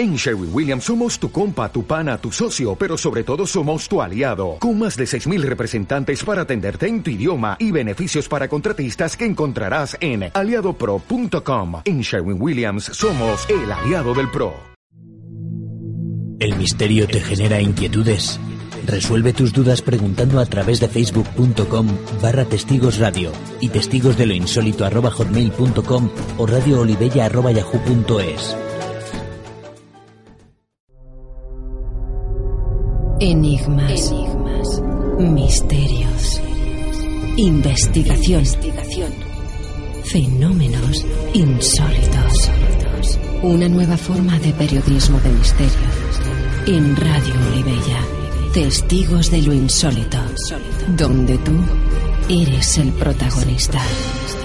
En Sherwin Williams somos tu compa, tu pana, tu socio, pero sobre todo somos tu aliado, con más de 6.000 representantes para atenderte en tu idioma y beneficios para contratistas que encontrarás en aliadopro.com. En Sherwin Williams somos el aliado del PRO. ¿El misterio te genera inquietudes? Resuelve tus dudas preguntando a través de facebook.com barra testigos radio y testigos de lo insólito o radioolivella arroba yahoo.es. Enigmas, misterios, investigación, fenómenos insólitos. Una nueva forma de periodismo de misterio. En Radio Olivella, testigos de lo insólito, donde tú eres el protagonista.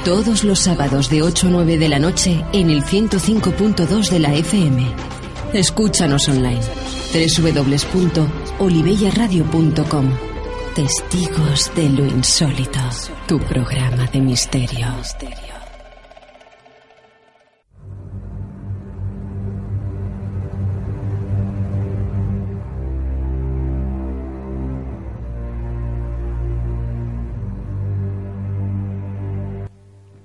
Todos los sábados de 8 a 9 de la noche en el 105.2 de la FM. Escúchanos online www.olivellaradio.com Testigos de lo insólito, tu programa de misterio.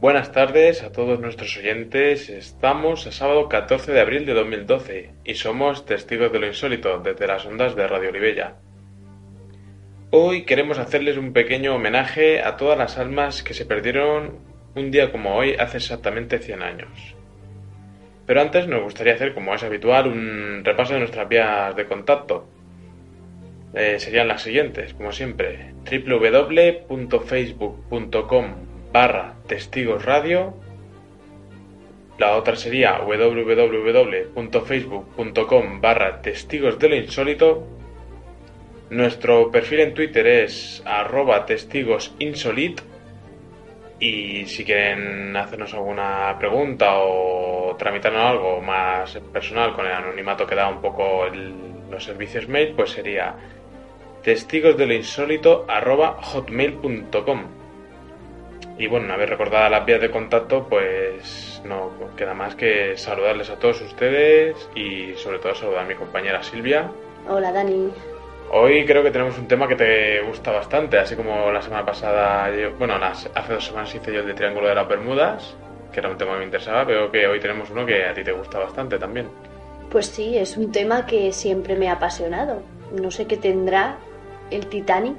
Buenas tardes a todos nuestros oyentes. Estamos el sábado 14 de abril de 2012 y somos testigos de lo insólito desde las ondas de Radio Olivella. Hoy queremos hacerles un pequeño homenaje a todas las almas que se perdieron un día como hoy hace exactamente 100 años. Pero antes nos gustaría hacer, como es habitual, un repaso de nuestras vías de contacto. Eh, serían las siguientes, como siempre, www.facebook.com barra testigos radio. La otra sería www.facebook.com barra testigos de lo insólito. Nuestro perfil en Twitter es arroba testigos insolit. Y si quieren hacernos alguna pregunta o tramitarnos algo más personal con el anonimato que da un poco los servicios mail, pues sería testigos de lo insólito arroba hotmail.com. Y bueno, una vez recordadas las vías de contacto, pues no queda más que saludarles a todos ustedes y sobre todo saludar a mi compañera Silvia. Hola Dani. Hoy creo que tenemos un tema que te gusta bastante, así como la semana pasada, bueno, hace dos semanas hice yo el de Triángulo de las Bermudas, que era un tema que me interesaba, veo que hoy tenemos uno que a ti te gusta bastante también. Pues sí, es un tema que siempre me ha apasionado. No sé qué tendrá el Titanic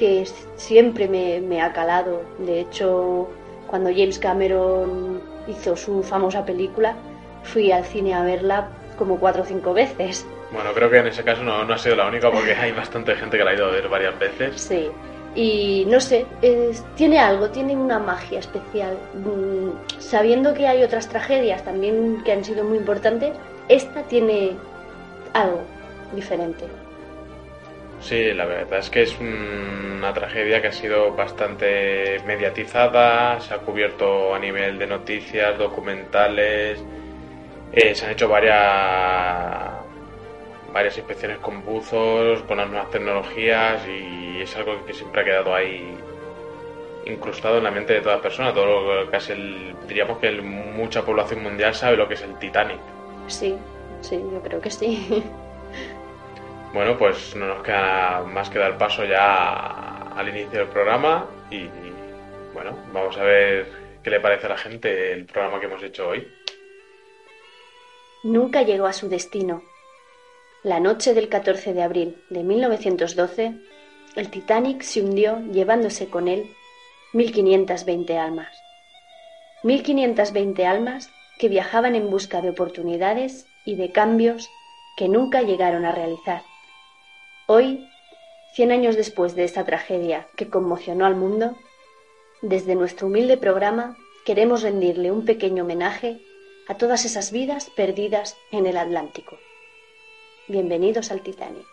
que siempre me, ha calado. De hecho, cuando James Cameron hizo su famosa película, fui al cine a verla como cuatro o cinco veces. Bueno, creo que en ese caso no, no ha sido la única porque hay bastante gente que la ha ido a ver varias veces. Sí, y no sé, tiene algo, tiene una magia especial. Mm, sabiendo que hay otras tragedias también que han sido muy importantes, esta tiene algo diferente. Sí, la verdad es que es una tragedia que ha sido bastante mediatizada, se ha cubierto a nivel de noticias, documentales, eh, se han hecho varias, varias inspecciones con buzos, con las nuevas tecnologías y es algo que siempre ha quedado ahí incrustado en la mente de todas personas. Todo lo que es el, diríamos que mucha población mundial sabe lo que es el Titanic. Sí, sí, yo creo que sí. Bueno, pues no nos queda más que dar paso ya al inicio del programa y, bueno, vamos a ver qué le parece a la gente el programa que hemos hecho hoy. Nunca llegó a su destino. La noche del 14 de abril de 1912, el Titanic se hundió llevándose con él 1520 almas. 1520 almas que viajaban en busca de oportunidades y de cambios que nunca llegaron a realizar. Hoy, cien años después de esta tragedia que conmocionó al mundo, desde nuestro humilde programa queremos rendirle un pequeño homenaje a todas esas vidas perdidas en el Atlántico. Bienvenidos al Titanic.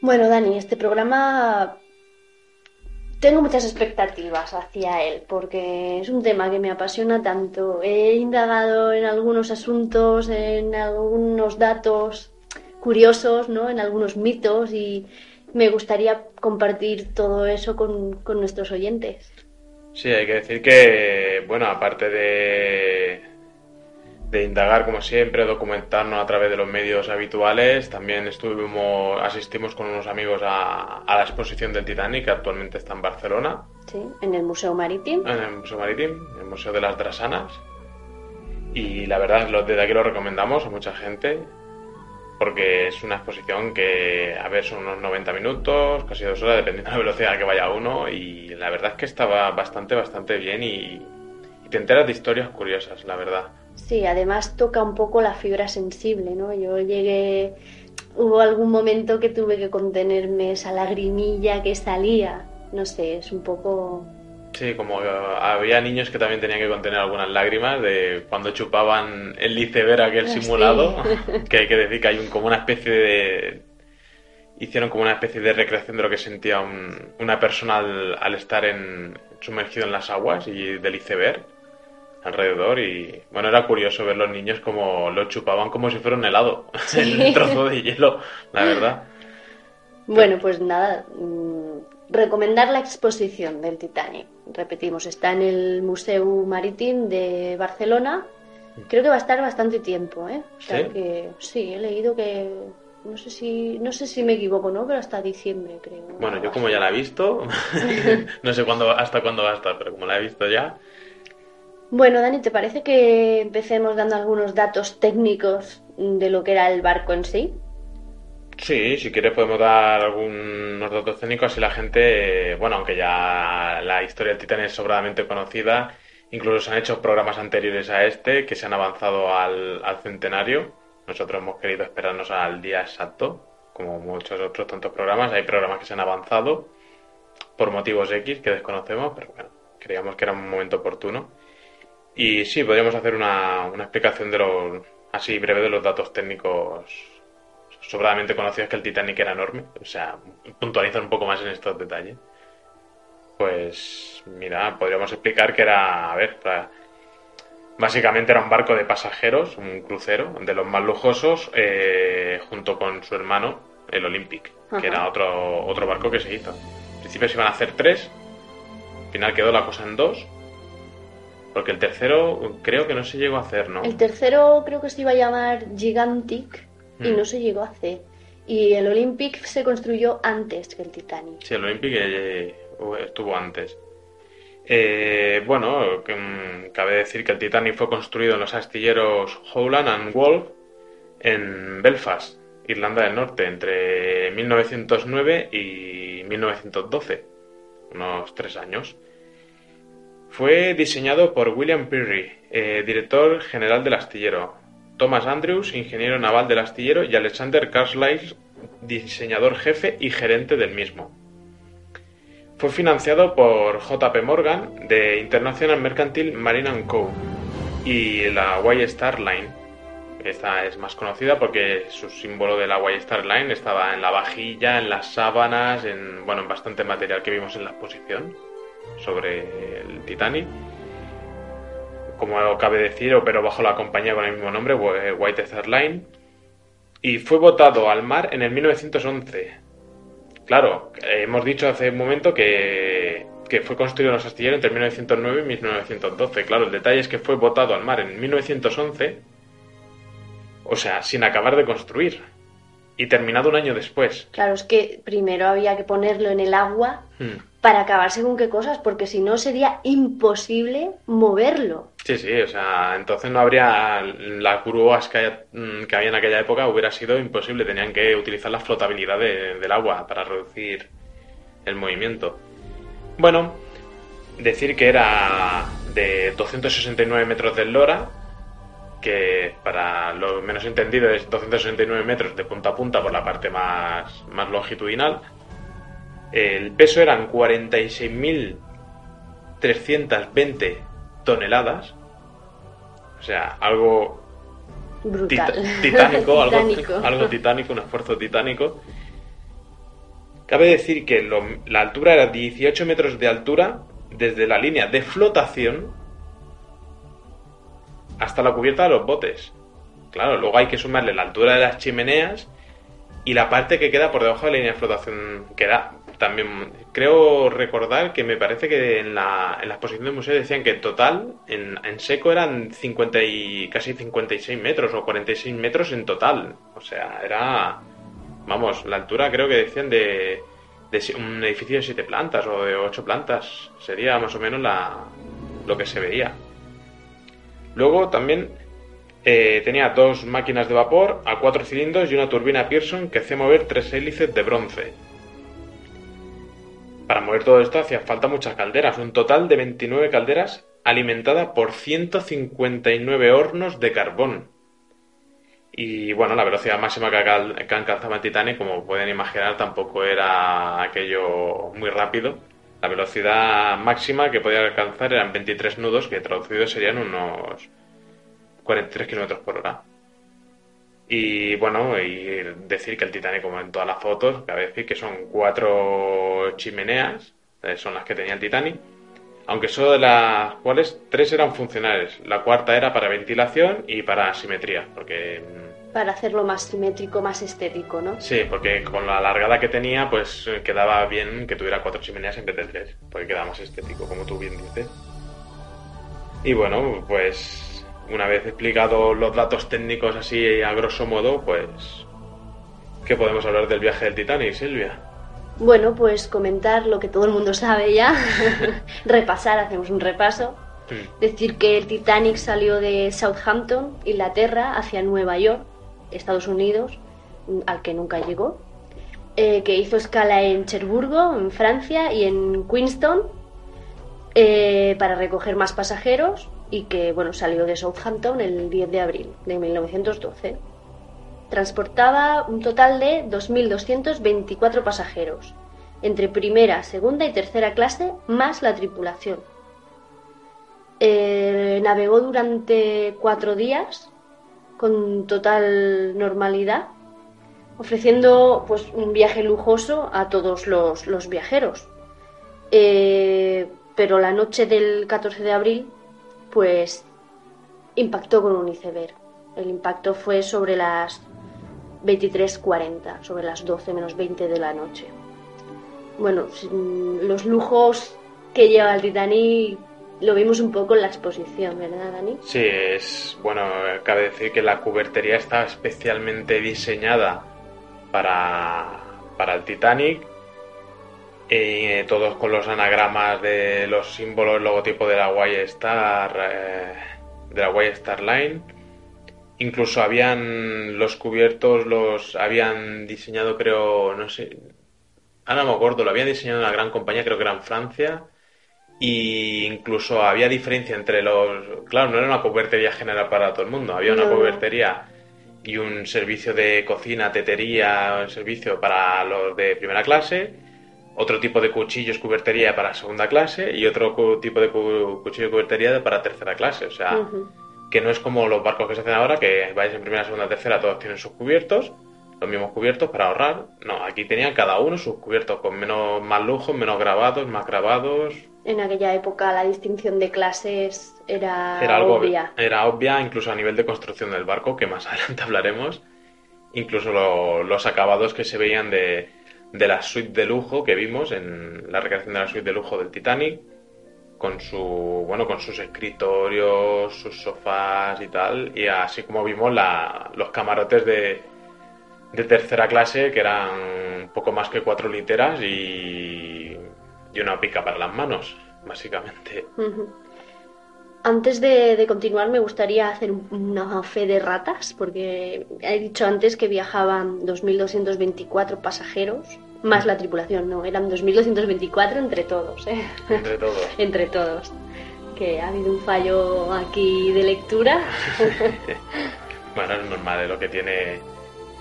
Bueno, Dani, este programa tengo muchas expectativas hacia él porque es un tema que me apasiona tanto. He indagado en algunos asuntos, en algunos datos curiosos, ¿no? en algunos mitos y, me gustaría compartir todo eso con, con nuestros oyentes. Sí, hay que decir que, bueno, aparte de, de indagar como siempre, documentarnos a través de los medios habituales, también estuvimos, asistimos con unos amigos a, a la exposición del Titanic, que actualmente está en Barcelona, Sí, en el Museo Marítimo. en el Museo Marítimo, en el Museo de las Drasanas. Y la verdad, desde aquí lo recomendamos a mucha gente, porque es una exposición que, a ver, son unos 90 minutos, casi dos horas, dependiendo de la velocidad a la que vaya uno, y la verdad es que estaba bastante, bastante bien y, y te enteras de historias curiosas, la verdad. Sí, además toca un poco la fibra sensible, ¿no? Yo llegué, hubo algún momento que tuve que contenerme esa lagrimilla que salía. No sé, es un poco... Sí, como eh, había niños que también tenían que contener algunas lágrimas de cuando chupaban el iceberg aquel Ah, sí. simulado, que hay que decir que hay un, como una especie de... Hicieron como una especie de recreación de lo que sentía un- una persona al, al estar en, sumergido en las aguas y del iceberg alrededor y bueno, era curioso ver los niños como lo chupaban como si fuera un helado, el trozo de hielo, la verdad. Bueno, pues nada, mm, recomendar la exposición del Titanic. Repetimos, está en el Museo Marítimo de Barcelona. Creo que va a estar bastante tiempo, ¿eh? O sea ¿Sí? que sí, he leído que no sé si no sé si me equivoco, ¿no? Pero hasta diciembre, creo. Bueno, yo como ya la he visto, no sé cuándo, hasta cuándo va a estar, pero como la he visto ya, Bueno, Dani, ¿te parece que empecemos dando algunos datos técnicos de lo que era el barco en sí? sí, si quieres podemos dar algunos datos técnicos así la gente, eh, bueno, aunque ya la historia del Titanic es sobradamente conocida, incluso se han hecho programas anteriores a este que se han avanzado al centenario. Nosotros hemos querido esperarnos al día exacto, como muchos otros tantos programas. Hay programas que se han avanzado por motivos X que desconocemos, pero bueno, creíamos que era un momento oportuno. Y sí, podríamos hacer una, una explicación de los, así breve de los datos técnicos sobradamente conocidos que el Titanic era enorme. O sea, puntualizar un poco más en estos detalles. Pues mira, podríamos explicar que era, a ver, para- básicamente era un barco de pasajeros, un crucero, de los más lujosos, eh, junto con su hermano, el Olympic, Ajá. que era otro, otro barco que se hizo. Al principio se iban a hacer tres, al final quedó la cosa en dos, porque el tercero creo que no se llegó a hacer, ¿no? El tercero creo que se iba a llamar Gigantic y Mm. no se llegó a hacer. Y el Olympic se construyó antes que el Titanic. Sí, el Olympic eh, estuvo antes. Eh, bueno, mm, cabe decir que el Titanic fue construido en los astilleros Howland and Wolf en Belfast, Irlanda del Norte, entre 1909 y 1912, unos tres años. Fue diseñado por William Peary, eh, director general del astillero, Thomas Andrews, ingeniero naval del astillero, y Alexander Carlisle, diseñador jefe y gerente del mismo. Fue financiado por JP Morgan de International Mercantile Marine Co. y la White Star Line. Esta es más conocida porque su símbolo de la White Star Line estaba en la vajilla, en las sábanas, en bueno, en bastante material que vimos en la exposición sobre Titanic. Como cabe decir, operó bajo la compañía con el mismo nombre, White Star Line, y fue botado al mar en el 1911. Claro, eh, hemos dicho hace un momento que, que fue construido en los astilleros entre 1909 y 1912. Claro, el detalle es que fue botado al mar en 1911, o sea, sin acabar de construir, y terminado un año después. Claro, es que primero había que ponerlo en el agua Hmm. Para acabar según qué cosas, porque si no sería imposible moverlo. Sí, sí, o sea, entonces no habría las grúas que, mm, que había en aquella época, hubiera sido imposible, tenían que utilizar la flotabilidad de- del agua para reducir el movimiento. Bueno, decir que era de 269 metros de eslora, que para los menos entendidos es 269 metros de punta a punta por la parte más, más longitudinal. El peso eran 46.320 toneladas. O sea, algo Brutal. titánico, algo, Titánico. algo titánico, un esfuerzo titánico. Cabe decir que lo- la altura era 18 metros de altura desde la línea de flotación hasta la cubierta de los botes. Claro, luego hay que sumarle la altura de las chimeneas y la parte que queda por debajo de la línea de flotación queda también creo recordar que me parece que en la, en la exposición del museo decían que en total en, en seco eran 50 y casi 56 metros o 46 metros en total. O sea era vamos la altura creo que decían de, de un edificio de siete plantas o de ocho plantas. Sería más o menos la, lo que se veía. Luego también eh, tenía dos máquinas de vapor a cuatro cilindros y una turbina Pearson que hacía mover tres hélices de bronce. Para mover todo esto hacía falta muchas calderas, un total de 29 calderas alimentadas por 159 hornos de carbón. Y bueno, la velocidad máxima que, alcanzaba el Titanic, como pueden imaginar, tampoco era aquello muy rápido. La velocidad máxima que podía alcanzar eran 23 nudos, que traducidos serían unos 43 kilómetros por hora. Y bueno, y decir que el Titanic, como en todas las fotos, cabe decir que son cuatro chimeneas, eh, son las que tenía el Titanic, aunque solo de las cuales tres eran funcionales. La cuarta era para ventilación y para simetría, porque... Mm, para hacerlo más simétrico, más estético, ¿no? Sí, porque con la largada que tenía, pues quedaba bien que tuviera cuatro chimeneas en vez de tres, porque quedaba más estético, como tú bien dices. Y bueno, pues una vez explicado los datos técnicos así a grosso modo, pues ¿qué podemos hablar del viaje del Titanic, Silvia? Bueno, pues comentar lo que todo el mundo sabe ya, repasar, hacemos un repaso. Decir que el Titanic salió de Southampton, Inglaterra, hacia Nueva York, Estados Unidos, al que nunca llegó. Eh, que hizo escala en Cherburgo, en Francia, y en Queenstown, eh, para recoger más pasajeros y que bueno, salió de Southampton el 10 de abril de 1912. Transportaba un total de 2.224 pasajeros, entre primera, segunda y tercera clase, más la tripulación. Eh, navegó durante cuatro días con total normalidad, ofreciendo pues, un viaje lujoso a todos los, viajeros. Eh, pero la noche del 14 de abril pues impactó con un iceberg. El impacto fue sobre las 23.40, sobre las 12 menos 20 de la noche. Bueno, los lujos que lleva el Titanic lo vimos un poco en la exposición, ¿verdad, Dani? Sí, es bueno, cabe decir que la cubertería está especialmente diseñada para, para el Titanic eh, todos con los anagramas de los símbolos, el logotipo de la Y Star, eh, de la Y Star Line. Incluso habían los cubiertos, los habían diseñado, creo, no sé, ahora no me acuerdo, lo habían diseñado una gran compañía, creo que era en Francia. Y incluso había diferencia entre los. Claro, no era una cubertería general para todo el mundo, había una cubertería y un servicio de cocina, tetería, un servicio para los de primera clase otro tipo de cuchillos cubertería para segunda clase y otro tipo de cuchillo cubertería para tercera clase. O sea, que no es como los barcos que se hacen ahora, que vais en primera, segunda, tercera, todos tienen sus cubiertos, los mismos cubiertos para ahorrar. No, aquí tenían cada uno sus cubiertos con menos más lujo, menos grabados, más grabados. En aquella época la distinción de clases era, obvia. Era obvia incluso a nivel de construcción del barco, que más adelante hablaremos. Incluso los acabados que se veían de, de la suite de lujo que vimos en la recreación de la suite de lujo del Titanic con su bueno con sus escritorios sus sofás y tal y así como vimos la, los camarotes de, de tercera clase que eran poco más que cuatro literas y, y una pica para las manos básicamente. Antes de, continuar, me gustaría hacer una fe de ratas, porque he dicho antes que viajaban 2.224 pasajeros, más la tripulación, no, eran 2.224 entre todos. ¿eh? Entre todos. entre todos. Que ha habido un fallo aquí de lectura. bueno, es normal, es lo que tiene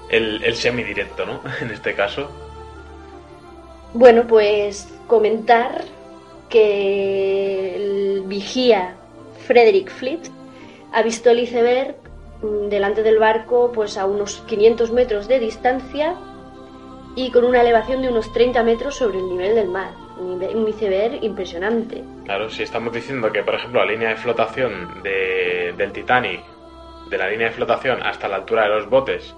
el, el semidirecto, ¿no? En este caso. Bueno, pues comentar que el vigía Frederick Fleet ha visto el iceberg mm, delante del barco pues a unos 500 metros de distancia y con una elevación de unos 30 metros sobre el nivel del mar. Un iceberg impresionante. Claro, si estamos diciendo que, por ejemplo, la línea de flotación del Titanic, de la línea de flotación hasta la altura de los botes,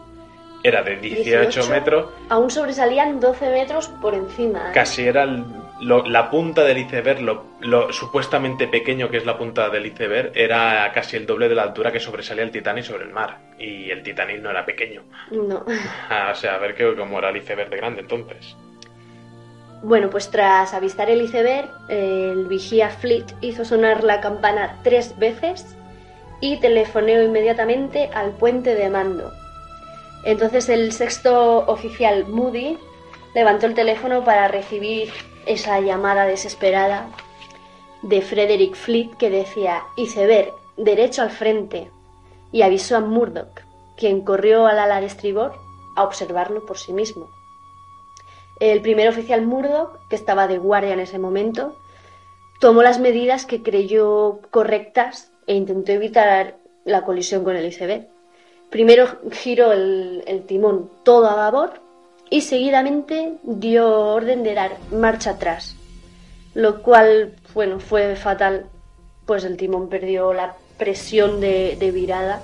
era de 18, metros. Aún sobresalían 12 metros por encima. ¿eh? Casi era el- lo- la punta del iceberg, lo, lo supuestamente pequeño que es la punta del iceberg, era casi el doble de la altura que sobresalía el Titanic sobre el mar. Y el Titanic no era pequeño. No. Ah, o sea, a ver qué, cómo era el iceberg de grande entonces. Bueno, pues tras avistar el iceberg, el vigía Fleet hizo sonar la campana tres veces y telefoneó inmediatamente al puente de mando. Entonces el sexto oficial Moody levantó el teléfono para recibir esa llamada desesperada de Frederick Fleet que decía iceberg, derecho al frente, y avisó a Murdoch, quien corrió al ala de estribor a observarlo por sí mismo. El primer oficial Murdoch, que estaba de guardia en ese momento, tomó las medidas que creyó correctas e intentó evitar la colisión con el iceberg. Primero giró el, el timón todo a babor y seguidamente dio orden de dar marcha atrás, lo cual, bueno, fue fatal, pues el timón perdió la presión de, de virada.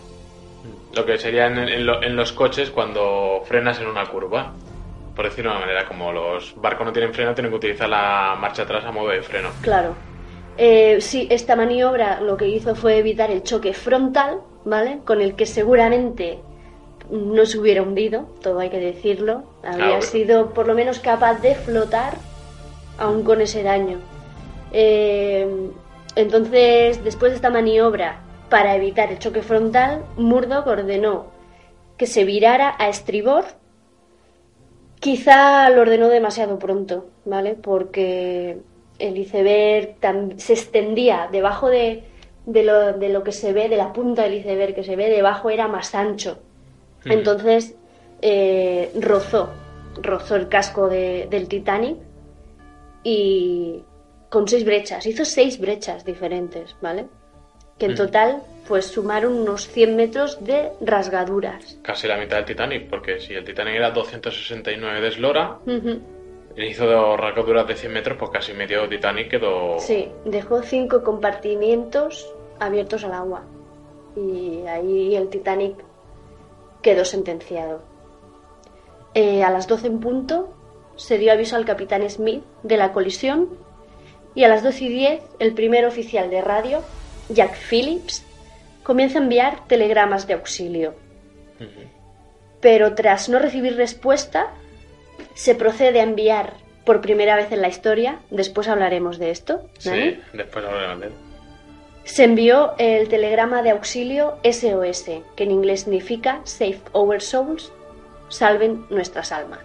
Lo que sería en, en lo- en los coches cuando frenas en una curva. Por decirlo de una manera, como los barcos no tienen freno, tienen que utilizar la marcha atrás a modo de freno. Claro. Eh, sí, esta maniobra lo que hizo fue evitar el choque frontal, ¿vale? Con el que seguramente no se hubiera hundido, todo hay que decirlo. Habría Claro. sido por lo menos capaz de flotar aún con ese daño. Eh, entonces, después de esta maniobra, para evitar el choque frontal, Murdoch ordenó que se virara a estribor. Quizá lo ordenó demasiado pronto, ¿vale? Porque el iceberg se extendía debajo de, de lo, de lo que se ve, de la punta del iceberg que se ve, debajo era más ancho. Mm. Entonces eh, rozó, rozó el casco de- del Titanic y con seis brechas, hizo seis brechas diferentes, ¿vale? Que en Mm. total pues sumaron unos 100 metros de rasgaduras. Casi la mitad del Titanic, porque si el Titanic era 269 de eslora, hizo dos rasgaduras de 100 metros, pues casi medio Titanic quedó... Sí, dejó cinco compartimientos abiertos al agua. Y ahí el Titanic quedó sentenciado. Eh, a las 12 en punto se dio aviso al capitán Smith de la colisión y a las 12 y 10 el primer oficial de radio, Jack Phillips, comienza a enviar telegramas de auxilio. Pero tras no recibir respuesta, se procede a enviar por primera vez en la historia, después hablaremos de esto, ¿vale? Sí, después hablaremos de él. Se envió el telegrama de auxilio SOS, que en inglés significa Save Our Souls, salven nuestras almas.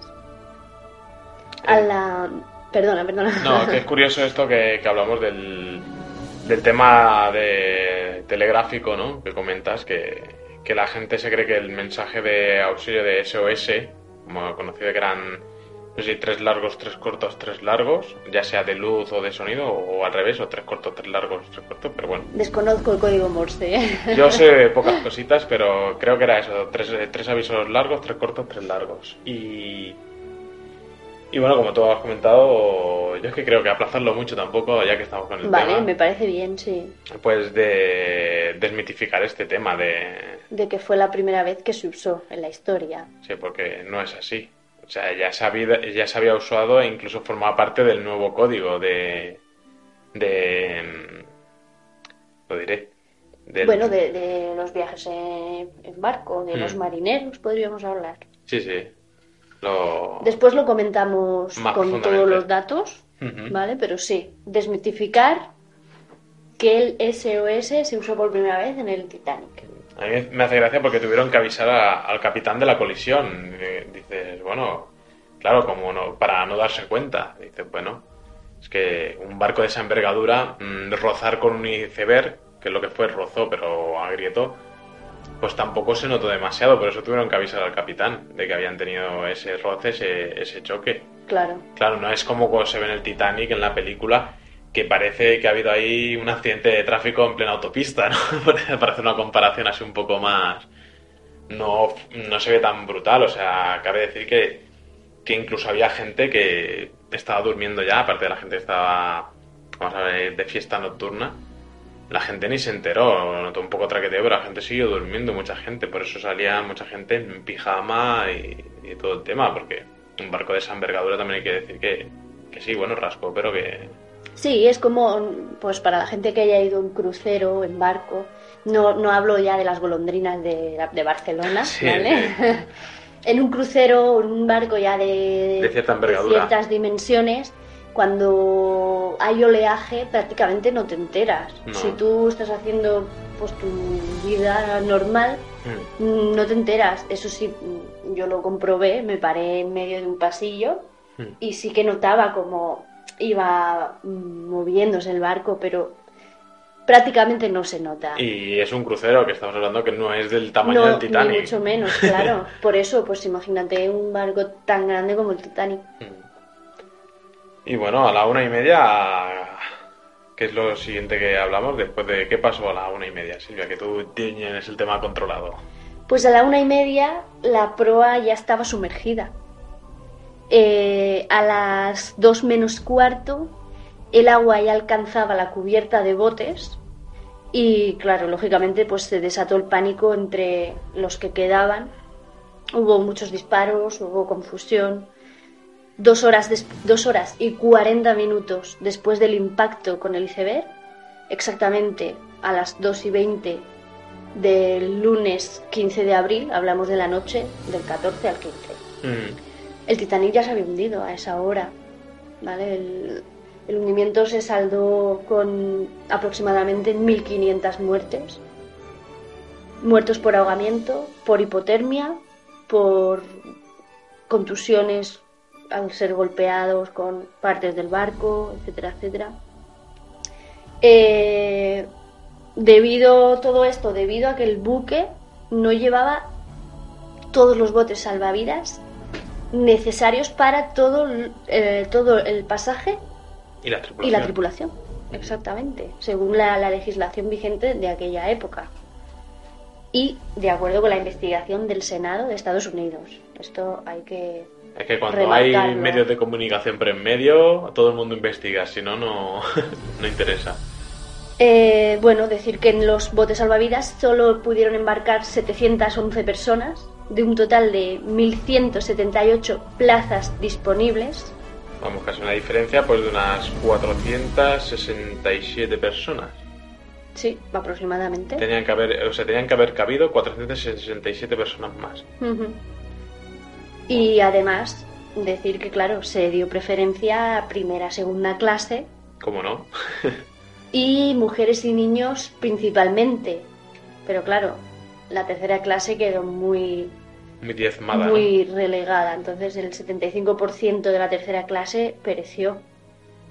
A la... Perdona, perdona. No, que es curioso esto que, que hablamos del, del tema de telegráfico, ¿no? Que comentas, que, que la gente se cree que el mensaje de auxilio de SOS, como conocido que eran, no sé si tres largos, tres cortos, tres largos, ya sea de luz o de sonido, o al revés, o tres cortos, tres largos, tres cortos, pero bueno. Desconozco el código Morse. ¿eh? Yo sé pocas cositas, pero creo que era eso, tres, tres avisos largos, tres cortos, tres largos. Y, y bueno, como tú has comentado, yo es que creo que aplazarlo mucho tampoco, ya que estamos con el Vale, tema, me parece bien, sí. pues de desmitificar este tema de... De que fue la primera vez que se usó en la historia. Sí, porque no es así. O sea, ya se había, ya se había usado e incluso formaba parte del nuevo código de... de mm, lo diré. del- Bueno, de, de los viajes en, en barco, de Hmm. los marineros, podríamos hablar. Sí, sí. Lo... Después lo comentamos Más con todos los datos. ¿vale? Pero sí, desmitificar que el SOS se usó por primera vez en el Titanic. A mí me hace gracia porque tuvieron que avisar a- al capitán de la colisión. Eh, Dices, bueno, claro, como no, para no darse cuenta. Dices, bueno, es que un barco de esa envergadura, mm, rozar con un iceberg, que es lo que fue, rozó, pero agrietó, pues tampoco se notó demasiado. Por eso tuvieron que avisar al capitán de que habían tenido ese roce, ese, ese choque. Claro, Claro, no es como se ve en el Titanic, en la película, que parece que ha habido ahí un accidente de tráfico en plena autopista, ¿no? Para hacer una comparación así un poco más... No, no se ve tan brutal, o sea, cabe decir que, que incluso había gente que estaba durmiendo ya, aparte de la gente que estaba, vamos a ver, de fiesta nocturna, la gente ni se enteró, notó un poco traqueteo, pero la gente siguió durmiendo, mucha gente, por eso salía mucha gente en pijama y, todo el tema, porque un barco de esa envergadura también hay que decir que, que sí, bueno, rascó, pero que... Sí, es como, pues para la gente que haya ido en crucero, en barco, no, no hablo ya de las golondrinas de, de Barcelona, Sí, ¿vale? en un crucero, en un barco ya de, De cierta envergadura. ciertas dimensiones, cuando hay oleaje prácticamente no te enteras. No. Si tú estás haciendo pues tu vida normal, Mm. no te enteras. Eso sí, yo lo comprobé, me paré en medio de un pasillo Mm. y sí que notaba como iba mm, moviéndose el barco, pero prácticamente no se nota. Y es un crucero que estamos hablando que no es del tamaño no, del Titanic. ni mucho menos, claro. Por eso, pues imagínate un barco tan grande como el Titanic. Mm. Y bueno, a la una y media, ¿qué es lo siguiente que hablamos después de qué pasó a la una y media, Silvia? Que tú tienes el tema controlado. Pues a la una y media la proa ya estaba sumergida. Eh, a las dos menos cuarto el agua ya alcanzaba la cubierta de botes y claro, lógicamente pues se desató el pánico entre los que quedaban. Hubo muchos disparos, hubo confusión. Dos horas, dos horas y 40 minutos después del impacto con el iceberg, exactamente a las 2 y 20 del lunes 15 de abril, hablamos de la noche del 14 al 15. Mm. El Titanic ya se había hundido a esa hora, ¿vale? El, hundimiento se saldó con aproximadamente 1.500 muertes. Muertos por ahogamiento, por hipotermia, por contusiones al ser golpeados con partes del barco, etcétera, etcétera. Eh, debido todo esto, debido a que el buque no llevaba todos los botes salvavidas necesarios para todo, el- eh, todo el pasaje Y la y tripulación. la tripulación. Exactamente, según la, la legislación vigente de aquella época. Y de acuerdo con la investigación del Senado de Estados Unidos. Esto hay que... Es que cuando hay medios de comunicación por en medio, todo el mundo investiga, si no, no, no interesa. Eh, bueno, decir que en los botes salvavidas solo pudieron embarcar 711 personas, de un total de 1.178 plazas disponibles. Vamos, casi una diferencia pues de unas 467 personas. Sí, aproximadamente. Tenían que haber, o sea, tenían que haber cabido 467 personas más. Y además, decir que, claro, se dio preferencia a primera, segunda clase ¿Cómo no? y mujeres y niños principalmente. Pero claro, la tercera clase quedó muy, Muy diezmada. ¿no? muy relegada. Entonces el 75% de la tercera clase pereció.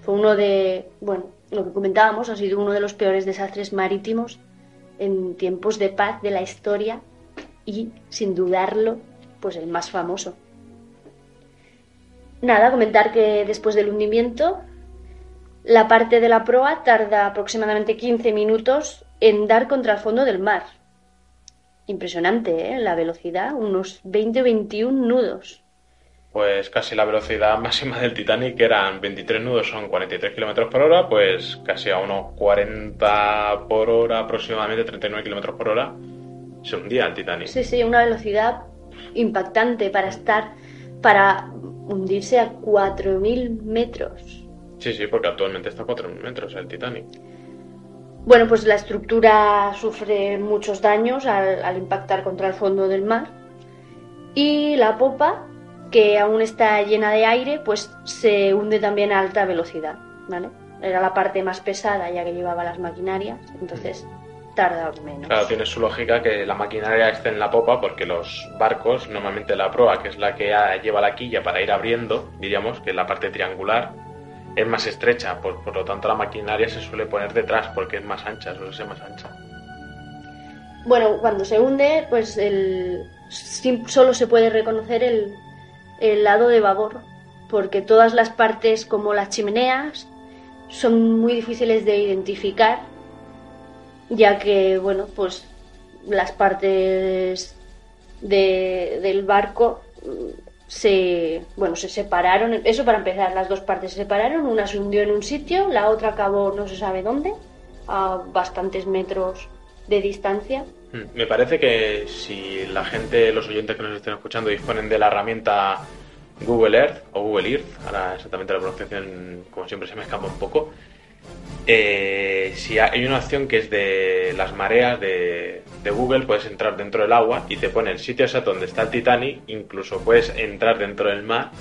Fue uno de, bueno, lo que comentábamos, ha sido uno de los peores desastres marítimos en tiempos de paz de la historia y, sin dudarlo, pues el más famoso. Nada, comentar que después del hundimiento, la parte de la proa tarda aproximadamente 15 minutos en dar contra el fondo del mar. Impresionante, ¿eh? La velocidad, unos 20 o 21 nudos. Pues casi la velocidad máxima del Titanic, que eran 23 nudos, son 43 kilómetros por hora, pues casi a unos 40 por hora, aproximadamente 39 kilómetros por hora, se hundía el Titanic. Sí, sí, una velocidad impactante para estar, para hundirse a 4.000 metros. Sí, sí, porque actualmente está a 4 metros el Titanic. Bueno, pues la estructura sufre muchos daños al, impactar contra el fondo del mar. Y la popa, que aún está llena de aire, pues se hunde también a alta velocidad, ¿vale? Era la parte más pesada ya que llevaba las maquinarias, entonces tarda menos. Claro, tiene su lógica que la maquinaria esté en la popa porque los barcos, normalmente la proa, que es la que lleva la quilla para ir abriendo, diríamos que es la parte triangular, es más estrecha, por, por lo tanto la maquinaria se suele poner detrás porque es más ancha, suele ser más ancha. Bueno, cuando se hunde, pues el, solo se puede reconocer el, el lado de babor, porque todas las partes, como las chimeneas, son muy difíciles de identificar, ya que, bueno, pues las partes de- del barco se, bueno, se separaron. Eso para empezar, las dos partes se separaron, una se hundió en un sitio, la otra acabó no se sabe dónde, a bastantes metros de distancia. Mm, Me parece que si la gente, los oyentes que nos estén escuchando, disponen de la herramienta Google Earth o Google Earth, ahora exactamente la pronunciación, como siempre, se me escapa un poco. eh, si hay una opción que es de las mareas de, de Google, puedes entrar dentro del agua y te pone el sitio exacto donde está el Titanic, incluso puedes entrar dentro del mar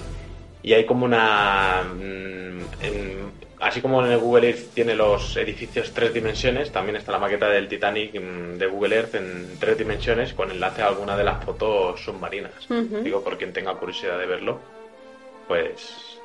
y hay como una. mm, en- así como en el Google Earth tiene los edificios tres dimensiones, también está la maqueta del Titanic mm, de Google Earth en tres dimensiones con enlace a alguna de las fotos submarinas. Digo, por quien tenga curiosidad de verlo, pues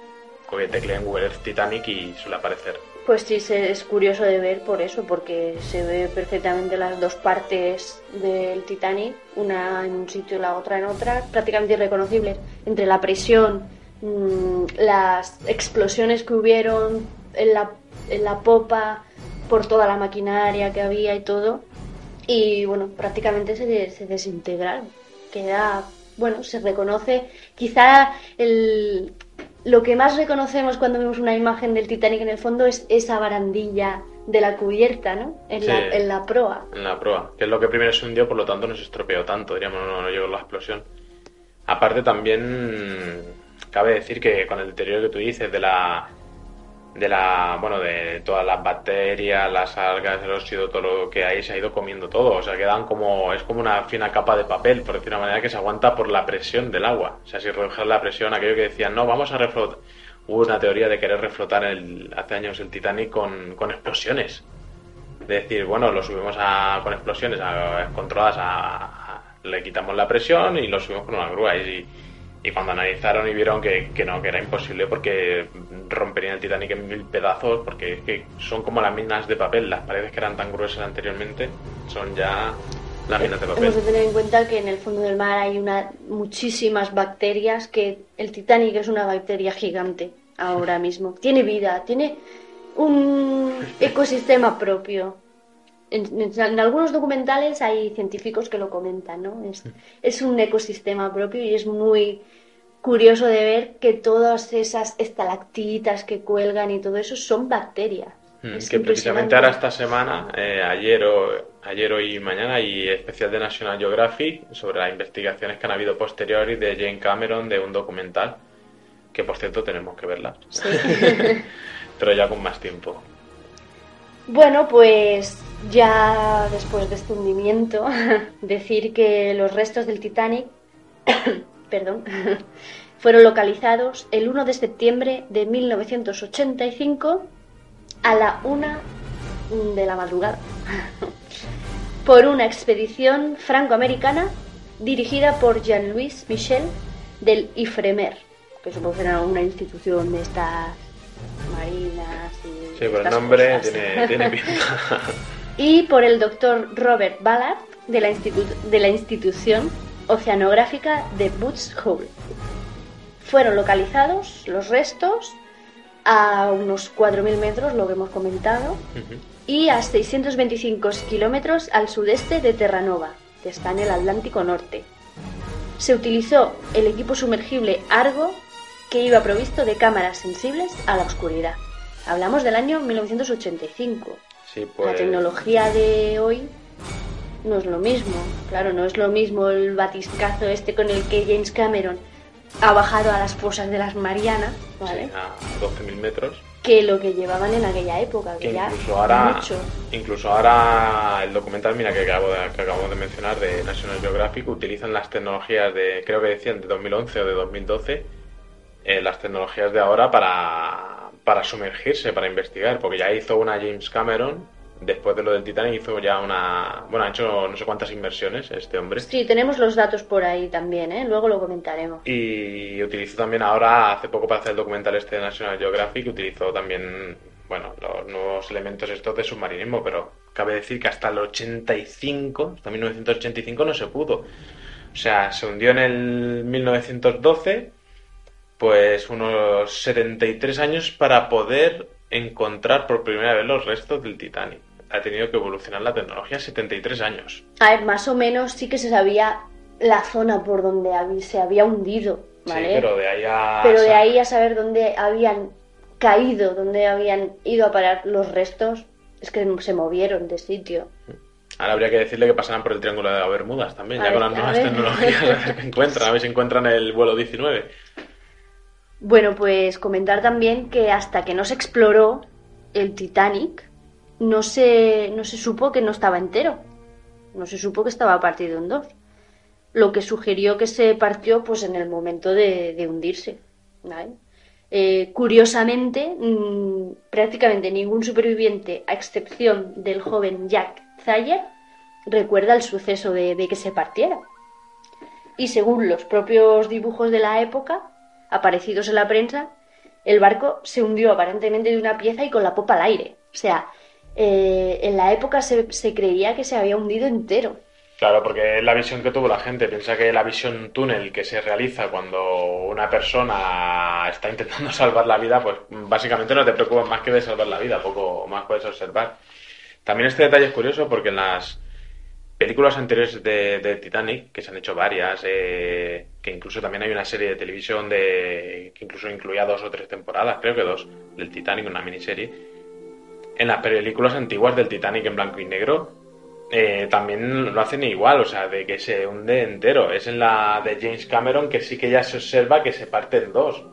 teclea en Google Earth Titanic y suele aparecer. Pues sí, es curioso de ver por eso, porque se ve perfectamente las dos partes del Titanic, una en un sitio y la otra en otra, prácticamente irreconocibles, entre la presión, mm, las explosiones que hubieron en la, en la popa, por toda la maquinaria que había y todo, y bueno, prácticamente se, se desintegraron. Queda, bueno, se reconoce, quizá el, lo que más reconocemos cuando vemos una imagen del Titanic en el fondo es esa barandilla de la cubierta, ¿no? En, Sí. la, en la proa. en la prueba, que es lo que primero se hundió, por lo tanto no se estropeó tanto, diríamos, no, no llegó la explosión. Aparte también cabe decir que con el deterioro que tú dices de la de la bueno de todas las bacterias, las algas, el óxido, todo lo que hay se ha ido comiendo todo, o sea quedan como es como una fina capa de papel, por decir de una manera que se aguanta por la presión del agua. O sea, si redujeras la presión, aquello que decían, "No, vamos a reflotar." Hubo una teoría de querer reflotar el, hace años el Titanic con, con explosiones de decir, bueno, lo subimos a, con explosiones a- controladas, a, le quitamos la presión y lo subimos con una grúa. Y cuando analizaron y vieron que, que no, que era imposible porque romperían el Titanic en mil pedazos, porque es que son como las minas de papel, las paredes que eran tan gruesas anteriormente son ya láminas de papel. Hemos de tener en cuenta que en el fondo del mar hay una, muchísimas bacterias, que el Titanic es una bacteria gigante ahora mismo. Tiene vida, tiene un ecosistema propio. En, en- en algunos documentales hay científicos que lo comentan, ¿no? Es, es un ecosistema propio y es muy curioso de ver que todas esas estalactitas que cuelgan y todo eso son bacterias. Mm, Es que precisamente ahora esta semana, eh, ayer, o, ayer hoy y mañana, hay especial de National Geographic sobre las investigaciones que han habido posteriores de Jane Cameron de un documental, que por cierto tenemos que verla, Sí. pero ya con más tiempo. Bueno, pues ya después de este hundimiento, decir que los restos del Titanic, perdón, fueron localizados el 1 de septiembre de 1985 a la 1 de la madrugada por una expedición franco-americana dirigida por Jean-Louis Michel del IFREMER, que supongo que era una institución de estas marinas y Sí, por el nombre cosas. tiene, tiene pinta. Y por el doctor Robert Ballard de la, de la institución oceanográfica de Boots Hole. Fueron localizados los restos a unos 4.000 metros, lo que hemos comentado, y a 625 kilómetros al sudeste de Terranova, que está en el Atlántico Norte. Se utilizó el equipo sumergible Argo, que iba provisto de cámaras sensibles a la oscuridad. Hablamos del año 1985. Sí, La pues. tecnología de hoy no es lo mismo. Claro, no es lo mismo el batiscazo este con el que James Cameron ha bajado a las fosas de las Marianas, ¿vale? sí, a 12.000 metros. Que lo que llevaban en aquella época, que Que ya incluso ahora, mucho. incluso ahora el documental, mira, que, acabo de, que acabamos de mencionar de National Geographic, utilizan las tecnologías de, creo que decían, de 2011 o de 2012, eh, las tecnologías de ahora para, para sumergirse, para investigar, porque ya hizo una James Cameron, después de lo del Titanic hizo ya una, bueno, ha hecho no sé cuántas inversiones este hombre. Sí, tenemos los datos por ahí también, ¿eh? Luego lo comentaremos. Y utilizó también ahora, hace poco para hacer el documental este de National Geographic, utilizó también, bueno, los nuevos elementos estos de submarinismo, pero cabe decir que hasta el 85, hasta 1985 no se pudo. O sea, se hundió en el 1912, pues unos 73 años para poder encontrar por primera vez los restos del Titanic. Ha tenido que evolucionar la tecnología 73 años. A ver, más o menos sí que se sabía la zona por donde se había hundido, ¿vale? Sí, pero de ahí a... Pero de ahí a saber dónde habían caído, dónde habían ido a parar los restos, Es que se movieron de sitio. Ahora habría que decirle que pasarán por el Triángulo de las Bermudas también, A ya ver, con las nuevas ver. tecnologías, a ver qué encuentran, a ver si encuentran el vuelo 19. Bueno, pues comentar también que hasta que no se exploró el Titanic, no se, no se supo que no estaba entero. No se supo que estaba partido en dos. Lo que sugirió que se partió pues en el momento de, hundirse. Eh, curiosamente, mm, prácticamente ningún superviviente, a excepción del joven Jack Thayer, recuerda el suceso de que se partiera. Y según los propios dibujos de la época, aparecidos en la prensa, el barco se hundió aparentemente de una pieza y con la popa al aire. O sea, eh, en la época se, se creía que se había hundido entero. Claro, porque es la visión que tuvo la gente. Piensa que la visión túnel que se realiza cuando una persona está intentando salvar la vida, pues básicamente no te preocupas más que de salvar la vida, poco más puedes observar. También este detalle es curioso porque en las películas anteriores de, de Titanic, que se han hecho varias, eh, que incluso también hay una serie de televisión de que incluso incluía dos o tres temporadas, creo que dos, del Titanic, una miniserie. En las películas antiguas del Titanic en blanco y negro, eh, también lo hacen igual, o sea, de que se hunde entero. Es en la de James Cameron que sí que ya se observa que se parte en dos.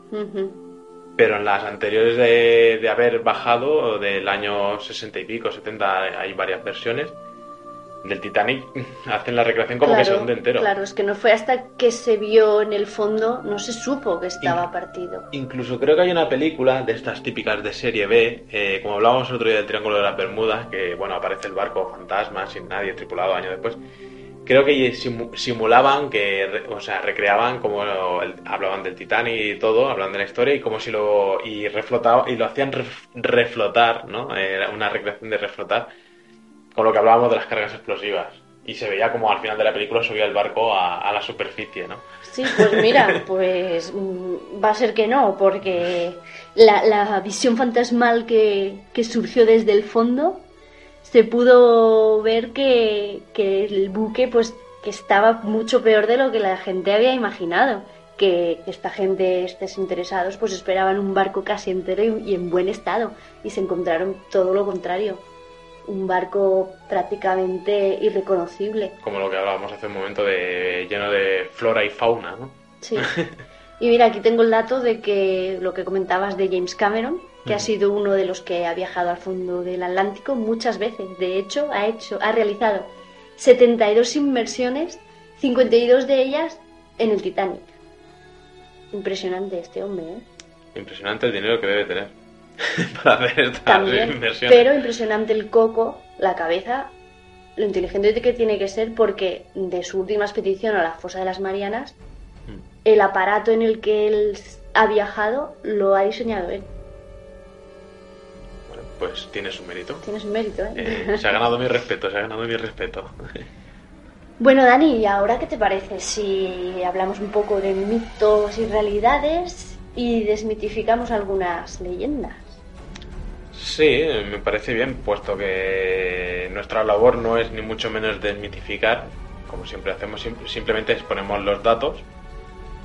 Pero en las anteriores de, de haber bajado, del año 60 y pico, 70, hay varias versiones. Del Titanic hacen la recreación como que se hunde entero. Claro, es que no fue hasta que se vio en el fondo, no se supo que estaba Y- partido. Incluso creo que hay una película de estas típicas de serie B, eh, como hablábamos el otro día del Triángulo de las Bermudas, que bueno, aparece el barco fantasma sin nadie tripulado años después. Creo que simu- simulaban que, o sea, recreaban como el- hablaban del Titanic y todo, hablaban de la historia y como si lo y reflotaba y lo hacían ref- reflotar, ¿no? Era una recreación de reflotar con lo que hablábamos de las cargas explosivas y se veía como al final de la película subía el barco a, a la superficie, ¿no? Sí, pues mira, pues mm, va a ser que no, porque la, la visión fantasmal que, que surgió desde el fondo se pudo ver que, que el buque pues que estaba mucho peor de lo que la gente había imaginado. Que, esta gente, estos interesados, pues esperaban un barco casi entero y en buen estado y se encontraron todo lo contrario. Un barco prácticamente irreconocible. como lo que hablábamos hace un momento de lleno de flora y fauna, ¿no? Sí. Y mira, aquí tengo el dato de que lo que comentabas de James Cameron, que ha sido uno de los que ha viajado al fondo del Atlántico muchas veces. De hecho, ha hecho, ha realizado 72 inmersiones, 52 de ellas en el Titanic. Impresionante este hombre, ¿eh? Impresionante el dinero que debe tener para hacer estas También, pero impresionante el coco, la cabeza, lo inteligente que tiene que ser porque de su última expedición a la fosa de las Marianas, Mm. el aparato en el que él ha viajado lo ha diseñado él. Bueno, pues tiene su mérito. Tienes un mérito, ¿eh? Eh, se ha ganado mi respeto, se ha ganado mi respeto. Bueno, Dani, ¿y ahora qué te parece si hablamos un poco de mitos y realidades y desmitificamos algunas leyendas? Sí, me parece bien, puesto que nuestra labor no es ni mucho menos desmitificar, como siempre hacemos, sim- simplemente exponemos los datos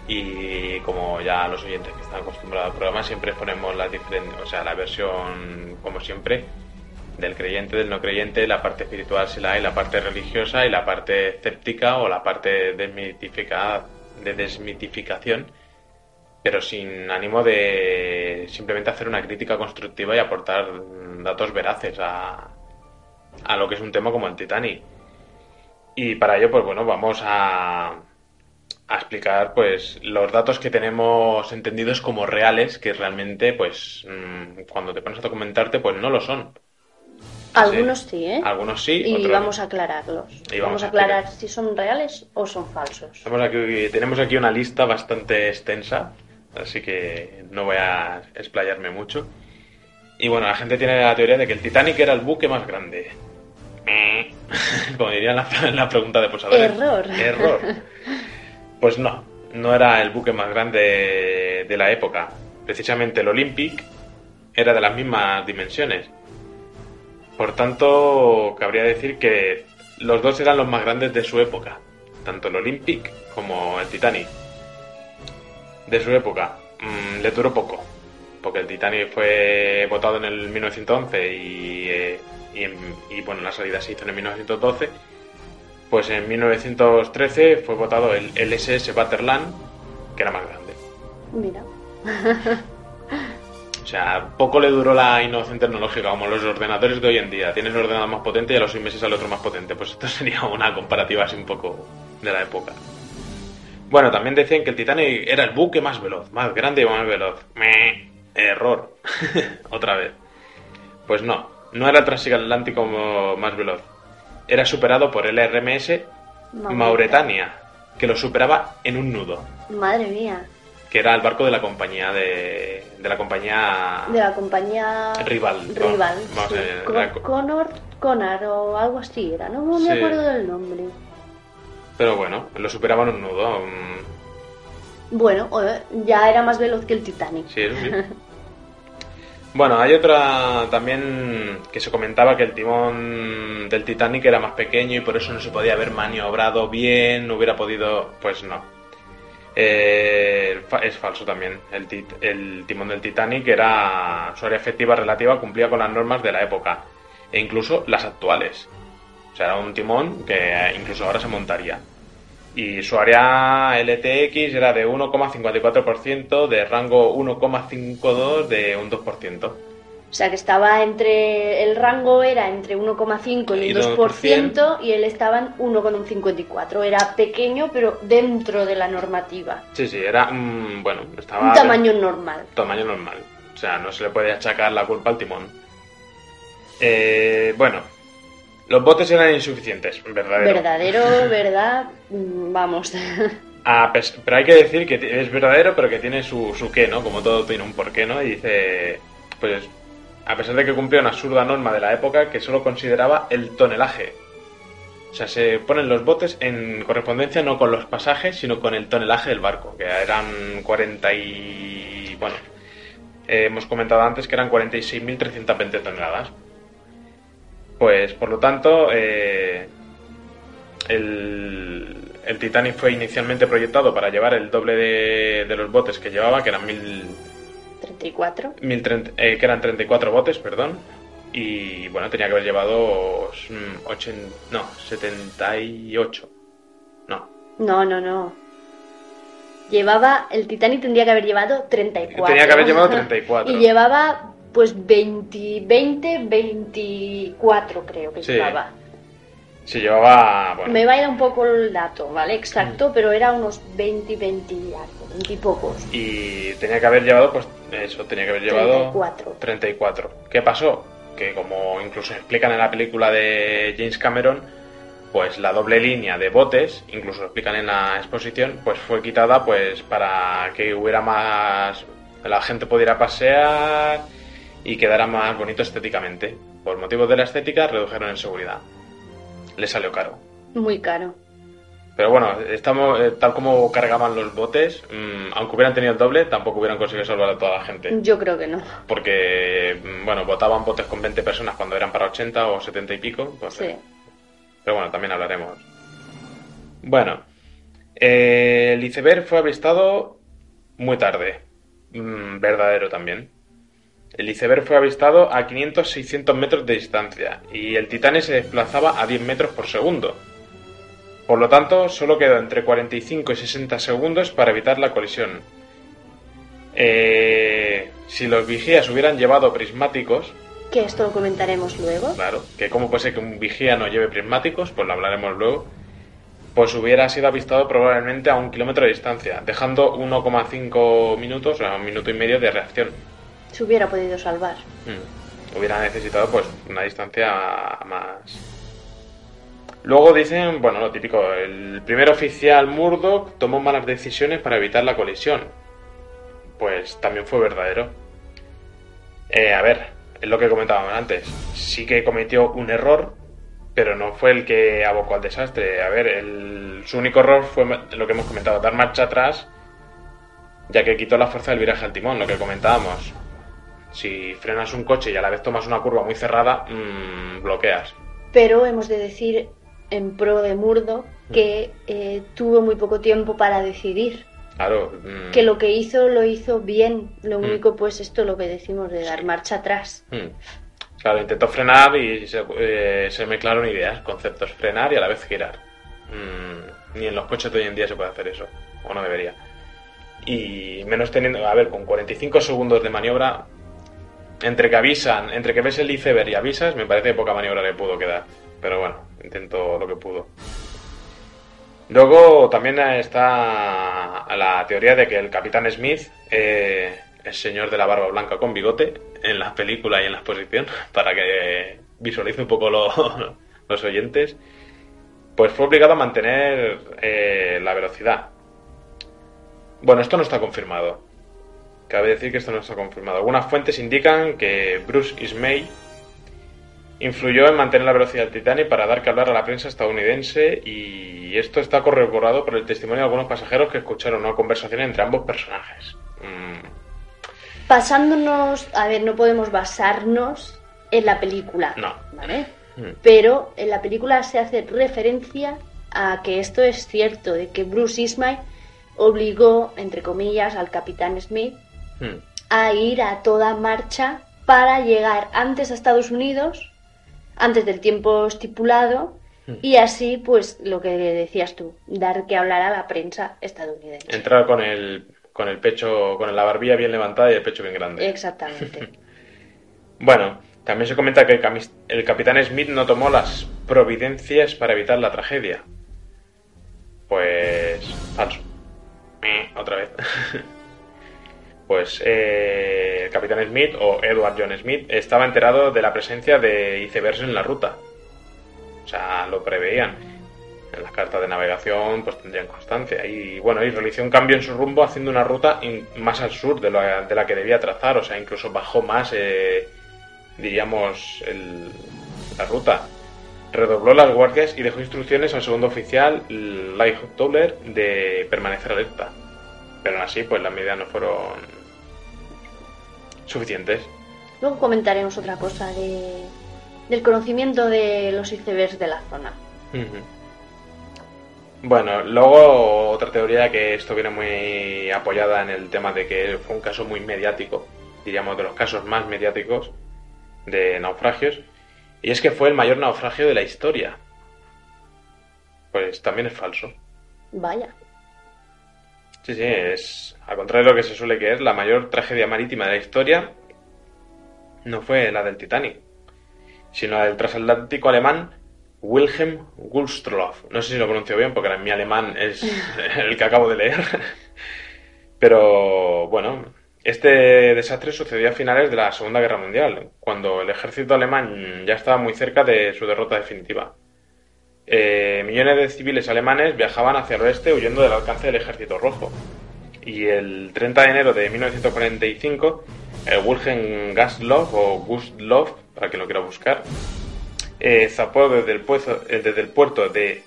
y como ya los oyentes que están acostumbrados al programa, siempre ponemos las diferentes, o sea, la versión, como siempre, del creyente, del no creyente, la parte espiritual si la hay, la parte religiosa y la parte escéptica o la parte desmitificada, de desmitificación pero sin ánimo de simplemente hacer una crítica constructiva y aportar datos veraces a, a lo que es un tema como el Titanic. Y para ello, pues bueno, vamos a, a explicar pues los datos que tenemos entendidos como reales, que realmente, pues, mm, cuando te pones a documentarte, pues no lo son. Algunos sí, ¿eh? Algunos sí, y otros vamos a aclararlos. Y vamos, vamos a aclarar si son reales o son falsos. Aquí, tenemos aquí una lista bastante extensa, así que no voy a explayarme mucho. Y bueno, la gente tiene la teoría de que el Titanic era el buque más grande. Como dirían la, la pregunta de pues a ver, Error. Error. Pues no, no era el buque más grande de la época. Precisamente el Olympic era de las mismas dimensiones. Por tanto, cabría decir que los dos eran los más grandes de su época, tanto el Olympic como el Titanic. De su época, mm, le duró poco, porque el Titanic fue votado en el 1911 y eh, y, en- y, bueno, la salida se hizo en 1912, pues en 1913 fue votado el LSS Vaterland, que era más grande. Mira. O sea, poco le duró la innovación tecnológica, como los ordenadores de hoy en día. Tienes un ordenador más potente y a los seis meses sale otro más potente. Pues esto sería una comparativa así un poco de la época. Bueno, también decían que el Titanic era el buque más veloz, más grande y más veloz. Meh, error. Otra vez. Pues no, no era el transatlántico más veloz. Era superado por el RMS Mauretania, que lo superaba en un nudo, Madre mía. que era el barco de la compañía de, de la compañía De la compañía Rival, ¿no? Rival. Vamos sí. a ver, Co- la- Connor, Connar o algo así era. No me Sí. acuerdo del nombre. Pero bueno, lo superaba en un nudo. mm, Bueno, ya era más veloz que el Titanic. Sí, eso sí. Bueno, hay otra también que se comentaba que el timón del Titanic era más pequeño y por eso no se podía haber maniobrado bien, no hubiera podido... Pues no. Eh, es falso también. El, tit- el timón del Titanic era... Su área efectiva relativa cumplía con las normas de la época e incluso las actuales. O sea, era un timón que incluso ahora se montaría. Y su área LTX era de 1,54%, de rango 1,52 de un 2%. O sea que estaba entre. El rango era entre 1,5 y Y un 2% y él estaba en 1,54. Era pequeño, pero dentro de la normativa. Sí, sí, era, mm, bueno, estaba... Un tamaño normal. Tamaño normal. O sea, no se le puede achacar la culpa al timón. Eh, bueno, los botes eran insuficientes, verdadero. Verdadero, verdad. mm, Vamos. A pes- pero hay que decir que es verdadero, pero que tiene su, su qué, ¿no? Como todo tiene un porqué, ¿no? Y dice, pues, a pesar de que cumplía una absurda norma de la época que solo consideraba el tonelaje. O sea, se ponen los botes en correspondencia no con los pasajes, sino con el tonelaje del barco, que eran 40 y... bueno, eh, hemos comentado antes que eran 46.320 toneladas. Pues, por lo tanto, eh, el, el Titanic fue inicialmente proyectado para llevar el doble de, de los botes que llevaba, que eran, mil, 34. mil treinta- eh, que eran 34 botes, perdón. Y bueno, tenía que haber llevado mm, ochen- no, 78. No, No, no, no. Llevaba. El Titanic tendría que haber llevado 34. Tenía que haber llevado 34. Y llevaba, pues, 20, 20 24, creo que Sí. llevaba. se llevaba, bueno, Me va a ir un poco el dato, ¿vale? Exacto, pero era unos 20, 20 y algo, 20 y pocos. y tenía que haber llevado, pues eso, tenía que haber llevado 34. 34. ¿Qué pasó? Que como incluso explican en la película de James Cameron, pues la doble línea de botes, incluso explican en la exposición, pues fue quitada pues para que hubiera más la gente pudiera pasear y quedara más bonito estéticamente. Por motivos de la estética redujeron en seguridad. Le salió caro. Muy caro. Pero bueno, estamos eh, tal como cargaban los botes, mm, aunque hubieran tenido el doble, tampoco hubieran conseguido salvar a toda la gente. Yo creo que no. Porque, mm, bueno, votaban botes con 20 personas cuando eran para 80 o 70 y pico. pues, Sí. eh, Pero bueno, también hablaremos. Bueno, eh, el iceberg fue avistado muy tarde. Mm, verdadero también. El iceberg fue avistado a 500-600 metros de distancia y el Titanic se desplazaba a 10 metros por segundo. Por lo tanto, solo quedó entre 45 y 60 segundos para evitar la colisión. Eh, si los vigías hubieran llevado prismáticos, Que esto lo comentaremos luego. claro, que cómo puede ser que un vigía no lleve prismáticos, pues lo hablaremos luego, pues hubiera sido avistado probablemente a un kilómetro de distancia, dejando 1,5 minutos, o sea, un minuto y medio de reacción. Se hubiera podido salvar. Mm. Hubiera necesitado pues una distancia más. Luego dicen, bueno, lo típico, el primer oficial Murdoch tomó malas decisiones para evitar la colisión. Pues también fue verdadero. Eh, a ver, es lo que comentábamos antes. Sí que cometió un error, pero no fue el que abocó al desastre. A ver, el- su único error fue lo que hemos comentado, dar marcha atrás, ya que quitó la fuerza del viraje al timón, lo que comentábamos. Si frenas un coche y a la vez tomas una curva muy cerrada, mm, bloqueas. Pero hemos de decir en pro de Murdo que eh, tuvo muy poco tiempo para decidir. Claro. mm, Que lo que hizo lo hizo bien. Lo Mm. único, pues, esto lo que decimos de dar marcha atrás. mm. Claro, intentó frenar y se, eh, se mezclaron ideas, conceptos, frenar y a la vez girar. Mm, ni en los coches de hoy en día se puede hacer eso, o no debería. Y menos teniendo, a ver, con 45 segundos de maniobra, entre que avisan, entre que ves el iceberg y avisas, me parece que poca maniobra le pudo quedar. Pero bueno, intentó lo que pudo. Luego también está la teoría de que el Capitán Smith, eh, el señor de la barba blanca con bigote, en la película y en la exposición, para que visualice un poco lo- los oyentes, pues fue obligado a mantener eh, la velocidad. Bueno, esto no está confirmado. Cabe decir que esto no está confirmado. Algunas fuentes indican que Bruce Ismay influyó en mantener la velocidad del Titanic para dar que hablar a la prensa estadounidense y esto está corroborado por el testimonio de algunos pasajeros que escucharon una conversación entre ambos personajes. Mm, Pasándonos, a ver, no podemos basarnos en la película, No. ¿vale? Mm. Pero en la película se hace referencia a que esto es cierto, de que Bruce Ismay obligó, entre comillas, al Capitán Smith mm. a ir a toda marcha para llegar antes a Estados Unidos, antes del tiempo estipulado, y así, pues, lo que decías tú, dar que hablar a la prensa estadounidense. Entrar con el, con el pecho, con la barbilla bien levantada y el pecho bien grande. Exactamente. Bueno, también se comenta que el, el capitán Smith no tomó las providencias para evitar la tragedia. Pues falso. Eh, otra vez. pues eh, el capitán Smith o Edward John Smith estaba enterado de la presencia de icebergs en la ruta. O sea, lo preveían. En las cartas de navegación pues tendrían constancia. Y bueno, y realizó un cambio en su rumbo haciendo una ruta más al sur de la, de la que debía trazar. O sea, incluso bajó más, eh, diríamos, la ruta. Redobló las guardias y dejó instrucciones al segundo oficial, Lightoller, de permanecer alerta. Pero aún así, pues las medidas no fueron suficientes. Luego comentaremos otra cosa de, del conocimiento de los icebergs de la zona. Bueno, luego otra teoría que esto viene muy apoyada en el tema de que fue un caso muy mediático, diríamos de los casos más mediáticos de naufragios, y es que fue el mayor naufragio de la historia. Pues también es falso. Vaya. Sí, sí, es al contrario de lo que se suele creer, la mayor tragedia marítima de la historia no fue la del Titanic, sino la del transatlántico alemán Wilhelm Gustloff. No sé si lo pronuncio bien porque mi alemán es el que acabo de leer. Pero bueno, este desastre sucedió a finales de la Segunda Guerra Mundial, cuando el ejército alemán ya estaba muy cerca de su derrota definitiva. Eh, millones de civiles alemanes viajaban hacia el oeste huyendo del alcance del ejército rojo. Y el 30 de enero de 1945, el Wilhelm Gastloff o Gustloff, para quien lo quiera buscar, eh, zapó desde eh, desde el puerto de...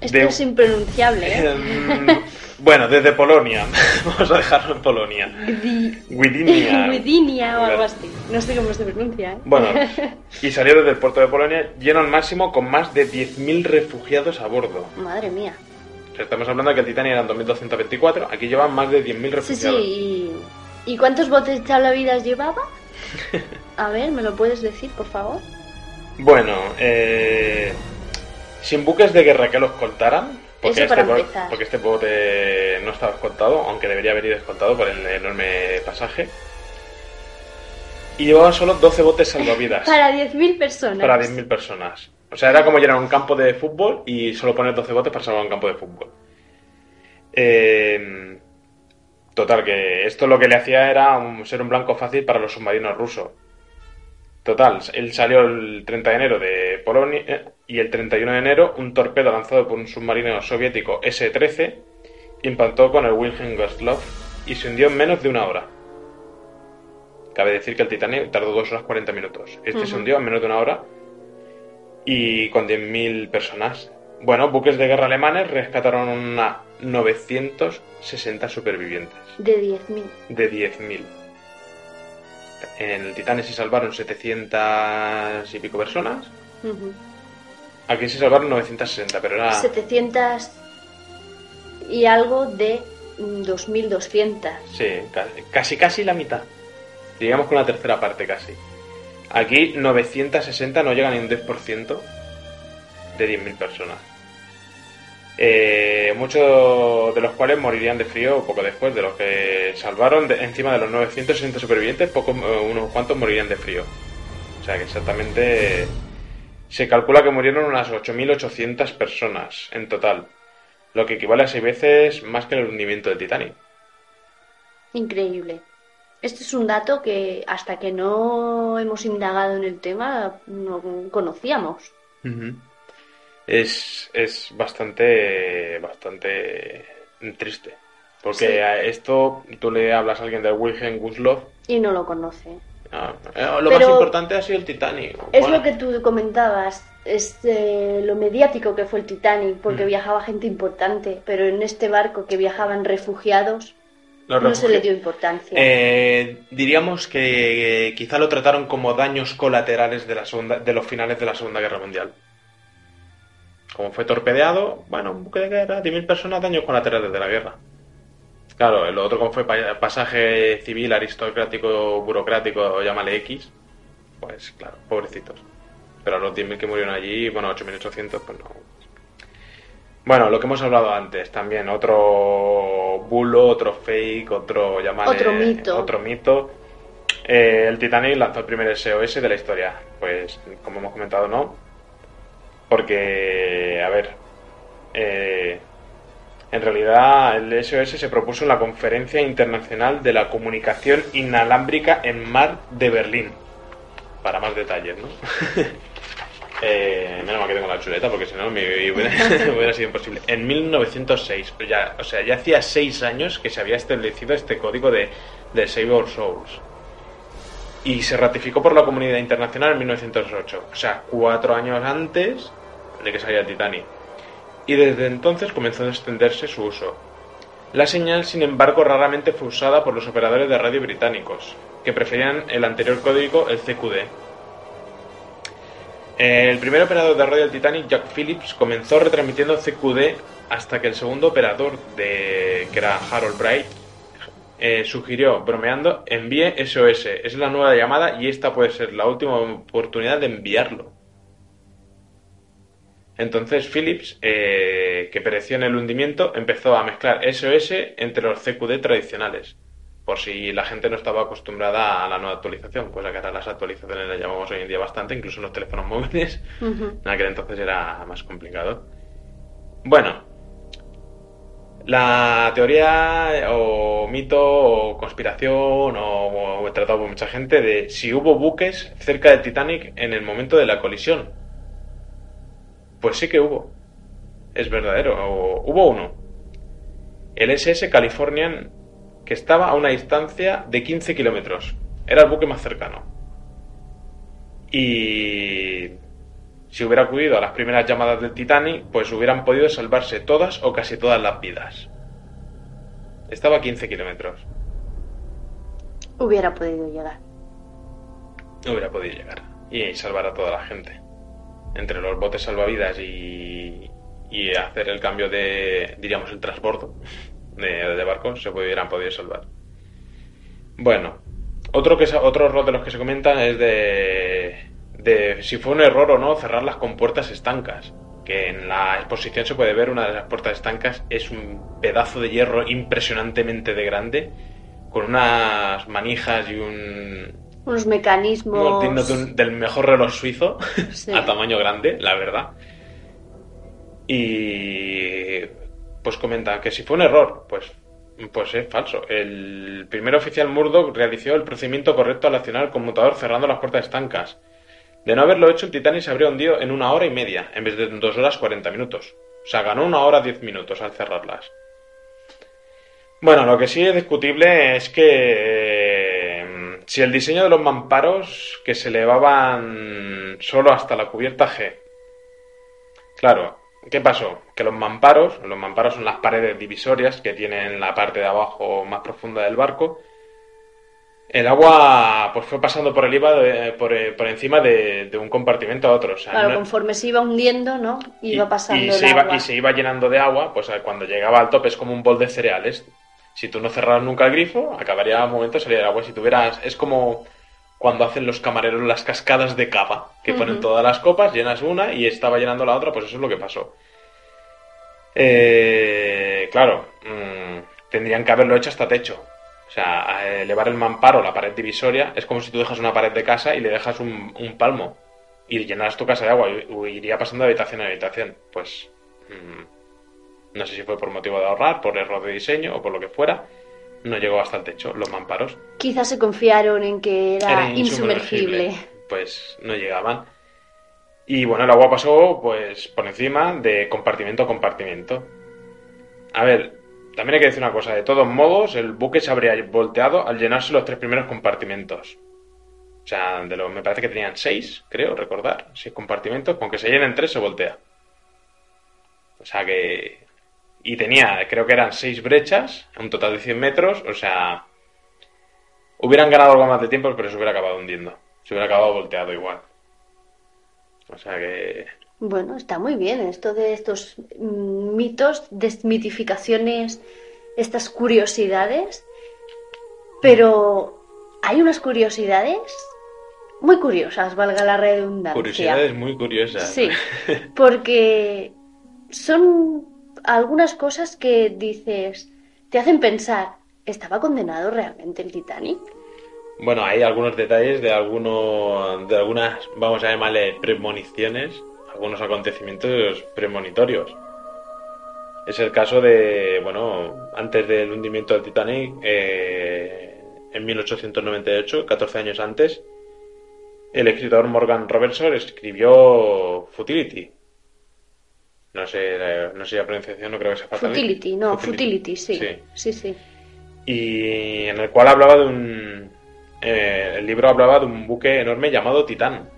Esto De- es impronunciable, ¿eh? Em, bueno, desde Polonia. Vamos a dejarlo en Polonia. Gdynia. Gdynia o algo así. No sé cómo se pronuncia, ¿eh? Bueno, y salió desde el puerto de Polonia lleno al máximo con más de 10.000 refugiados a bordo. Madre mía. Estamos hablando de que el Titanic eran 2.224, aquí llevan más de 10.000 Sí, refugiados. sí. ¿Y, ¿y cuántos botes salvavidas llevaba? A ver, ¿me lo puedes decir, por favor? Bueno, eh, sin buques de guerra que lo escoltaran, porque, Eso para este, porque este bote no estaba escoltado, aunque debería haber ido escoltado por el enorme pasaje. Y llevaba solo 12 botes salvavidas Para 10.000 personas. para 10.000 personas. O sea, era como llenar un campo de fútbol y solo poner 12 botes para salvar un campo de fútbol. Eh, total, que esto lo que le hacía era un- ser un blanco fácil para los submarinos rusos. Total, él salió el 30 de enero de Polonia eh, y el 31 de enero un torpedo lanzado por un submarino soviético S-13 impactó con el Wilhelm Gustloff y se hundió en menos de una hora. Cabe decir que el Titanic tardó 2 horas 40 minutos. Este se hundió en menos de una hora y con 10.000 personas. Bueno, buques de guerra alemanes rescataron a 960 supervivientes De 10.000. de 10.000. En el Titanic se salvaron 700 y pico personas. Ujú. Aquí se salvaron 960, pero era... 700 y algo de mm, 2.200. Sí, ca- casi casi la mitad. Digamos con la tercera parte casi. Aquí 960 no llegan ni un 10% de 10.000 personas. Eh, muchos de los cuales morirían de frío poco después de los que salvaron. De, encima de los 960 supervivientes, pocos, eh, unos cuantos morirían de frío. O sea que exactamente se calcula que murieron unas 8.800 personas en total, lo que equivale a seis veces más que el hundimiento del Titanic. Increíble. Este es un dato que hasta que no hemos indagado en el tema no conocíamos. Es, es bastante, bastante triste. Porque a esto tú le hablas a alguien de Wilhelm Gustloff Y no lo conoce. Ah, eh, lo Pero- más importante ha sido el Titanic. Es Bueno, lo que tú comentabas, es eh, lo mediático que fue el Titanic, porque Mm. viajaba gente importante, pero en este barco que viajaban refugiados no se le dio importancia. Eh, diríamos que eh, quizá lo trataron como daños colaterales de, la segunda, de los finales de la Segunda Guerra Mundial. Como fue torpedeado, bueno, un buque de guerra, 10.000 personas, daños colaterales de la guerra. Claro, el otro como fue pa- pasaje civil, aristocrático, burocrático, llámale X, pues claro, pobrecitos. Pero a los 10.000 que murieron allí, bueno, 8.800, pues no. Bueno, lo que hemos hablado antes, también otro bulo, otro fake, otro llámale... Otro mito. Otro mito. Eh, el Titanic lanzó el primer SOS de la historia. Pues, como hemos comentado, no. Porque, a ver, eh, en realidad el SOS se propuso en la Conferencia Internacional de la Comunicación Inalámbrica en Mar de Berlín. Para más detalles, ¿no? Eh, menos mal que tengo la chuleta porque si no me hubiera, sido imposible. En 1906, ya, o sea, ya hacía seis años que se había establecido este código de, de Save Our Souls. Y se ratificó por la comunidad internacional en 1908. O sea, cuatro años antes de que saliera Titanic. Y desde entonces comenzó a extenderse su uso. La señal, sin embargo, raramente fue usada por los operadores de radio británicos, que preferían el anterior código, el CQD. El primer operador de radio del Titanic, Jack Phillips, comenzó retransmitiendo CQD hasta que el segundo operador, de, que era Harold Bright, eh, sugirió, bromeando, envíe SOS. Es la nueva llamada y esta puede ser la última oportunidad de enviarlo. Entonces Phillips, eh, que pereció en el hundimiento, empezó a mezclar SOS entre los CQD tradicionales, por si la gente no estaba acostumbrada a la nueva actualización, pues que ahora las actualizaciones las llamamos hoy en día bastante, incluso en los teléfonos móviles, Ujú. en aquel entonces era más complicado. Bueno, la teoría o mito o conspiración o, o tratado por mucha gente de si hubo buques cerca del Titanic en el momento de la colisión. Pues sí que hubo. Es verdadero. o- hubo uno. El SS Californian que estaba a una distancia de 15 kilómetros. Era el buque más cercano. Y si hubiera acudido a las primeras llamadas del Titanic, pues hubieran podido salvarse todas o casi todas las vidas. Estaba a 15 kilómetros. Hubiera podido llegar. No hubiera podido llegar y salvar a toda la gente. Entre los botes salvavidas y, y hacer el cambio de, diríamos, el transbordo de, de barcos, se hubieran podido salvar. Bueno, otro, que, otro error de los que se comentan es de, de si fue un error o no cerrar las compuertas estancas. Que en la exposición se puede ver una de las puertas estancas es un pedazo de hierro impresionantemente de grande, con unas manijas y un, Unos mecanismos. de un- del mejor reloj suizo Sí. a tamaño grande, la verdad. Y pues comenta que si fue un error, pues, pues es falso. El primer oficial Murdoch realizó el procedimiento correcto al accionar el conmutador cerrando las puertas estancas. De no haberlo hecho, el Titanic se habría hundido en una hora y media, en vez de dos horas 40 minutos. O sea, ganó una hora 10 minutos al cerrarlas. Bueno, lo que sí es discutible es que eh, si el diseño de los mamparos que se elevaban solo hasta la cubierta G. Claro, ¿qué pasó? Que los mamparos, los mamparos son las paredes divisorias que tienen la parte de abajo más profunda del barco. El agua pues fue pasando por el IVA de- por, eh, por encima de, de un compartimento a otro. O sea, Claro, no- conforme se iba hundiendo, ¿no? Iba y- pasando y el se iba, agua. y se iba llenando de agua, pues cuando llegaba al tope es como un bol de cereales. Si tú no cerraras nunca el grifo, acabaría un momento de salir el agua. Si tuvieras, es como cuando hacen los camareros las cascadas de cava, que ponen todas las copas, llenas una y estaba llenando la otra, pues eso es lo que pasó. Eh, claro, mm, tendrían que haberlo hecho hasta techo. O sea, a elevar el mamparo, la pared divisoria, es como si tú dejas una pared de casa y le dejas un, un palmo y llenaras tu casa de agua y, y iría pasando de habitación a habitación. Pues mm, no sé si fue por motivo de ahorrar, por error de diseño o por lo que fuera, no llegó hasta el techo los mamparos. Quizás se confiaron en que era, Era insumergible. Pues no llegaban. Y bueno, el agua pasó pues por encima de compartimento a compartimento. A ver, también hay que decir una cosa, de todos modos, el buque se habría volteado al llenarse los tres primeros compartimentos. O sea, de los, me parece que tenían seis, creo, recordar, seis compartimentos, con que se llenen tres se voltea. O sea que... Y tenía, creo que eran seis brechas, un total de 100 metros, o sea... Hubieran ganado algo más de tiempo, pero se hubiera acabado hundiendo. Se hubiera acabado volteado igual. O sea que... Bueno, está muy bien esto de estos mitos, desmitificaciones, estas curiosidades. Pero hay unas curiosidades muy curiosas, valga la redundancia. Curiosidades muy curiosas. Sí, porque son algunas cosas que dices, te hacen pensar, ¿estaba condenado realmente el Titanic? Bueno, hay algunos detalles de algunos, de algunas, vamos a llamarle premoniciones, algunos acontecimientos premonitorios. Es el caso de, bueno, antes del hundimiento del Titanic, eh, en 1898, 14 años antes, el escritor Morgan Robertson escribió Futility. No sé, la- no sé la pronunciación, no creo que sea fatality. Futility, no, Futility, sí. Sí. Sí, sí. y en el cual hablaba de un eh, el libro hablaba de un buque enorme llamado Titán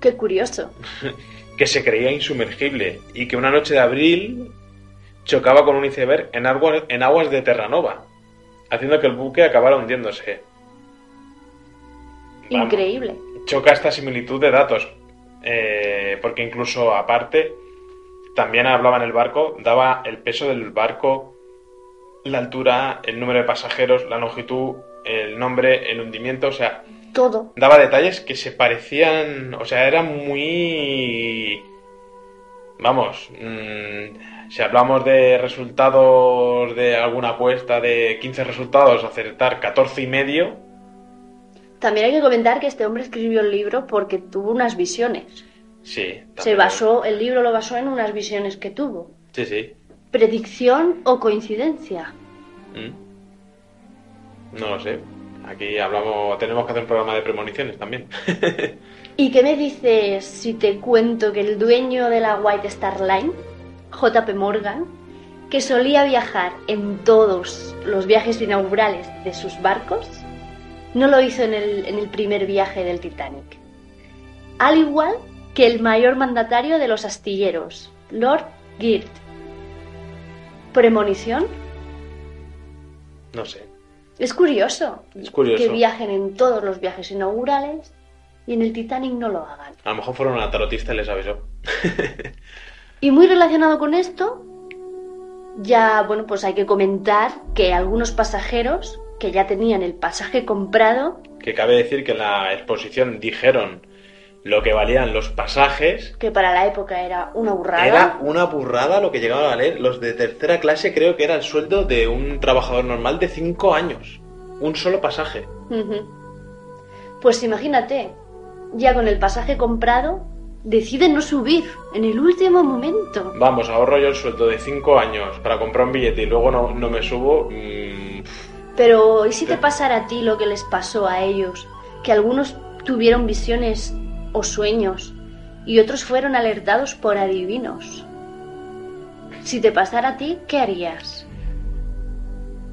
Qué curioso. que se creía insumergible y que una noche de abril chocaba con un iceberg en aguas, en aguas de Terranova haciendo que el buque acabara hundiéndose Vamos, Increíble. choca esta similitud de datos eh, porque incluso aparte también hablaba en el barco daba el peso del barco la altura el número de pasajeros la longitud el nombre el hundimiento o sea Todo. daba detalles que se parecían, o sea, eran muy... Vamos, mm, si hablamos de resultados de alguna apuesta de 15 resultados, acertar 14 y medio, También hay que comentar que este hombre escribió el libro porque tuvo unas visiones. Sí. Se basó, el libro lo basó en unas visiones que tuvo. Sí, sí. ¿Predicción o coincidencia? Mm. No lo sé. Aquí hablamos, tenemos que hacer un programa de premoniciones también. ¿Y qué me dices si te cuento que el dueño de la White Star Line, JP Morgan, que solía viajar en todos los viajes inaugurales de sus barcos, no lo hizo en el, en el primer viaje del Titanic? Al igual que el mayor mandatario de los astilleros, Lord Girt. ¿Premonición? no sé. Es curioso, Es curioso. que viajen en todos los viajes inaugurales y en el Titanic no lo hagan. A lo mejor fueron a tarotista y les avisó. Y muy relacionado con esto, ya, bueno, pues hay que comentar que algunos pasajeros que ya tenían el pasaje comprado, que cabe decir que en la exposición dijeron lo que valían los pasajes que para la época era una burrada, Era una burrada lo que llegaban a valer. Los de tercera clase creo que era el sueldo de un trabajador normal de 5 años. Un solo pasaje. Pues imagínate, ya con el pasaje comprado, deciden no subir en el último momento. Vamos, ahorro yo el sueldo de 5 años para comprar un billete y luego no, no me subo. mm, Pero, ¿y si te pasara a ti lo que les pasó a ellos? Que algunos tuvieron visiones o sueños y otros fueron alertados por adivinos. Si te pasara a ti, ¿qué harías?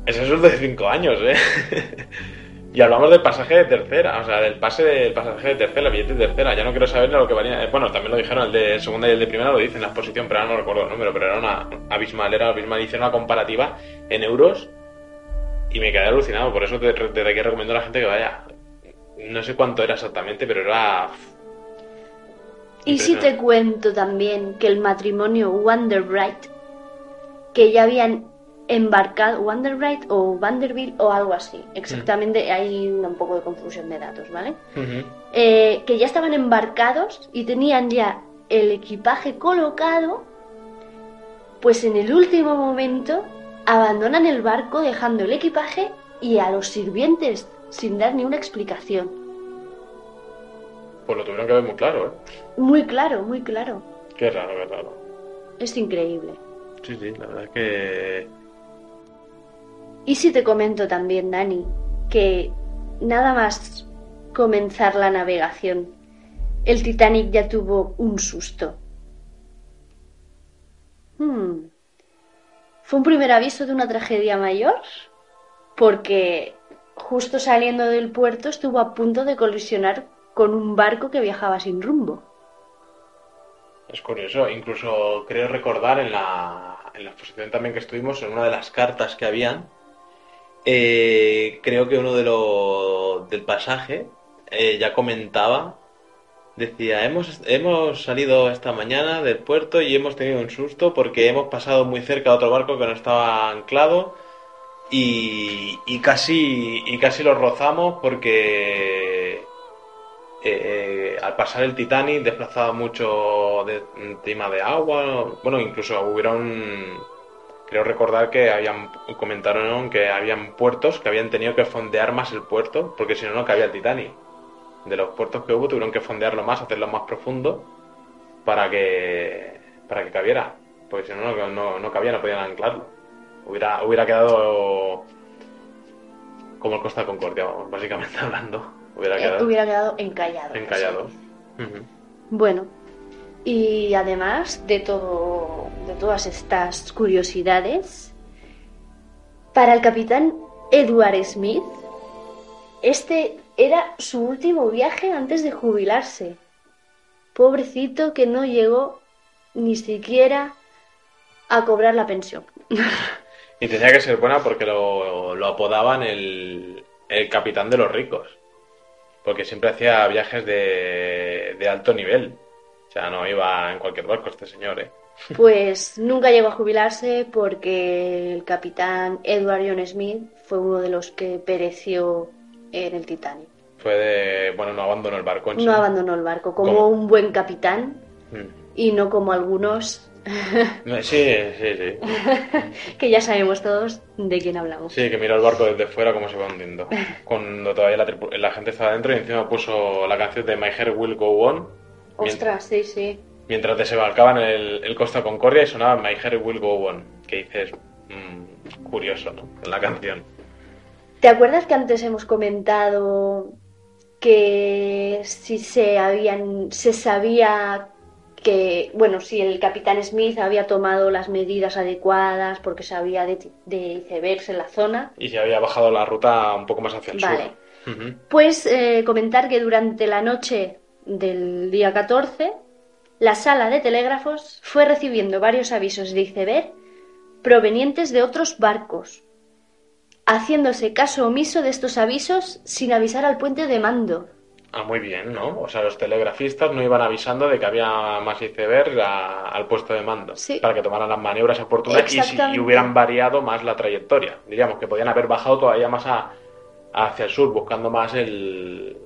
ese sueldo de 5 años, ¿eh? y hablamos del pasaje de tercera, o sea, del pase del pasaje de tercera, billete de tercera. Ya no quiero saber lo que valía. Bueno, también lo dijeron el de segunda y el de primera, lo dicen en la exposición, pero ahora no recuerdo el número, pero era una abismal, era abismal. Hicieron una comparativa en euros y me quedé alucinado. Por eso desde aquí recomiendo a la gente que vaya. No sé cuánto era exactamente, pero era. Y si te cuento también que el matrimonio Wonderbright, que ya habían embarcado, Wanderbright o Vanderbilt o algo así. Exactamente, hay un poco de confusión de datos, ¿vale? Eh, que ya estaban embarcados y tenían ya el equipaje colocado, pues en el último momento abandonan el barco dejando el equipaje y a los sirvientes sin dar ni una explicación. Pues lo tuvieron que ver muy claro, ¿eh? Muy claro, muy claro. Qué raro, qué raro. Es increíble. Sí, sí, la verdad es que... Y si te comento también, Dani, que nada más comenzar la navegación, el Titanic ya tuvo un susto. Hmm. ¿Fue un primer aviso de una tragedia mayor? Porque justo saliendo del puerto estuvo a punto de colisionar con un barco que viajaba sin rumbo. Es curioso, incluso creo recordar en la, en la exposición también que estuvimos, en una de las cartas que habían, eh, creo que uno de los del pasaje eh, ya comentaba, decía, hemos, hemos salido esta mañana del puerto y hemos tenido un susto porque hemos pasado muy cerca de otro barco que no estaba anclado y, y casi, y casi lo rozamos porque eh, al pasar el Titanic desplazaba mucho de, de agua. Bueno, incluso hubieron. Creo recordar que habían comentaron que habían puertos que habían tenido que fondear más el puerto porque si no, no cabía el Titanic. De los puertos que hubo, tuvieron que fondearlo más, hacerlo más profundo para que para que cabiera. Porque si no, no, no, cabía, no podían anclarlo. Hubiera, hubiera quedado como el Costa Concordia, básicamente hablando. Hubiera Eh, quedado hubiera quedado encallado. encallado. Bueno, y además de todo, de todas estas curiosidades, para el capitán Edward Smith, este era su último viaje antes de jubilarse. Pobrecito que no llegó ni siquiera a cobrar la pensión. Y tenía que ser buena porque lo, lo apodaban el, el capitán de los ricos. Porque siempre hacía viajes de, de alto nivel. O sea, no iba en cualquier barco este señor, ¿eh? Pues nunca llegó a jubilarse porque el capitán Edward John Smith fue uno de los que pereció en el Titanic. Fue de... Bueno, no abandonó el barco en sí. No abandonó el barco como ¿Cómo? un buen capitán Mm. y no como algunos Sí, sí, sí. que ya sabemos todos de quién hablamos. Sí, que miró el barco desde fuera como se va hundiendo. Cuando todavía la, la gente estaba dentro y encima puso la canción de My Hair Will Go On. Ostras, sí, sí. Mientras desembarcaban el, el Costa Concordia y sonaba My Hair Will Go On. Que dices, mm, curioso, ¿no? La canción. ¿Te acuerdas que antes hemos comentado que si se habían se sabía que bueno si el capitán Smith había tomado las medidas adecuadas porque sabía de, de icebergs en la zona Y se había bajado la ruta un poco más hacia el Vale. sur. Ujú. Pues eh, comentar que durante la noche del día 14, la sala de telégrafos fue recibiendo varios avisos de iceberg provenientes de otros barcos, haciéndose caso omiso de estos avisos sin avisar al puente de mando. Ah, muy bien, ¿no? O sea, los telegrafistas no iban avisando de que había más iceberg a- al puesto de mando. Sí. Para que tomaran las maniobras oportunas y, si, Exactamente. y hubieran variado más la trayectoria. Diríamos que podían haber bajado todavía más a- hacia el sur, buscando más el...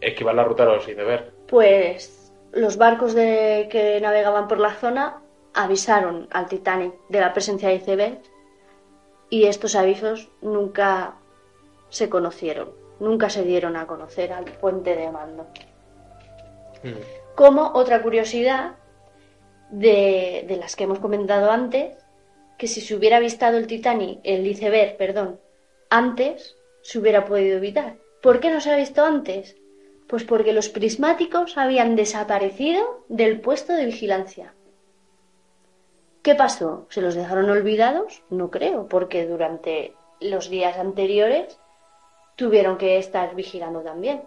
esquivar la ruta de los iceberg. Pues los barcos de, que navegaban por la zona avisaron al Titanic de la presencia de iceberg y estos avisos nunca se conocieron, nunca se dieron a conocer al puente de mando. Mm. Como otra curiosidad de, de las que hemos comentado antes, que si se hubiera avistado el Titanic, el iceberg, perdón, antes, se hubiera podido evitar. ¿Por qué no se ha visto antes? Pues porque los prismáticos habían desaparecido del puesto de vigilancia. ¿Qué pasó? ¿Se los dejaron olvidados? No creo, porque durante los días anteriores tuvieron que estar vigilando también.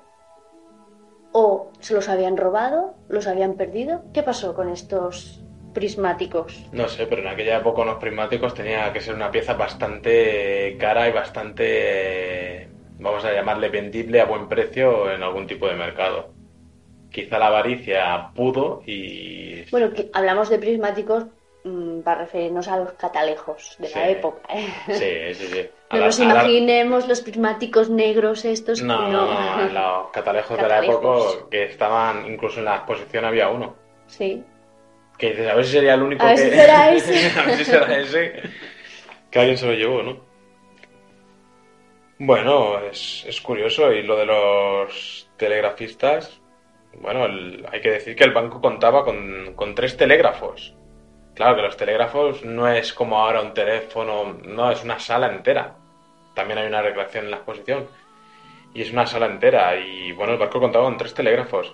¿O se los habían robado? ¿Los habían perdido? ¿Qué pasó con estos prismáticos? No sé, pero en aquella época unos prismáticos tenía que ser una pieza bastante cara y bastante, vamos a llamarle vendible a buen precio en algún tipo de mercado. Quizá la avaricia pudo y... Bueno, que hablamos de prismáticos mm, para referirnos a los catalejos de Sí. la época. ¿eh? Sí, sí, sí. A No la- nos la- imaginemos los prismáticos negros estos. No, no, no, los catalejos de la época que estaban, incluso en la exposición había uno. Sí. Que dices, a ver si sería el único A ver que... si será ese. a ver si será ese. Que alguien se lo llevó, ¿no? Bueno, es, es curioso. Y lo de los telegrafistas, bueno, el- hay que decir que el banco contaba con, con tres telégrafos. Claro que los telégrafos no es como ahora un teléfono, no, es una sala entera. También hay una recreación en la exposición. Y es una sala entera. Y bueno, el barco contaba con tres telégrafos.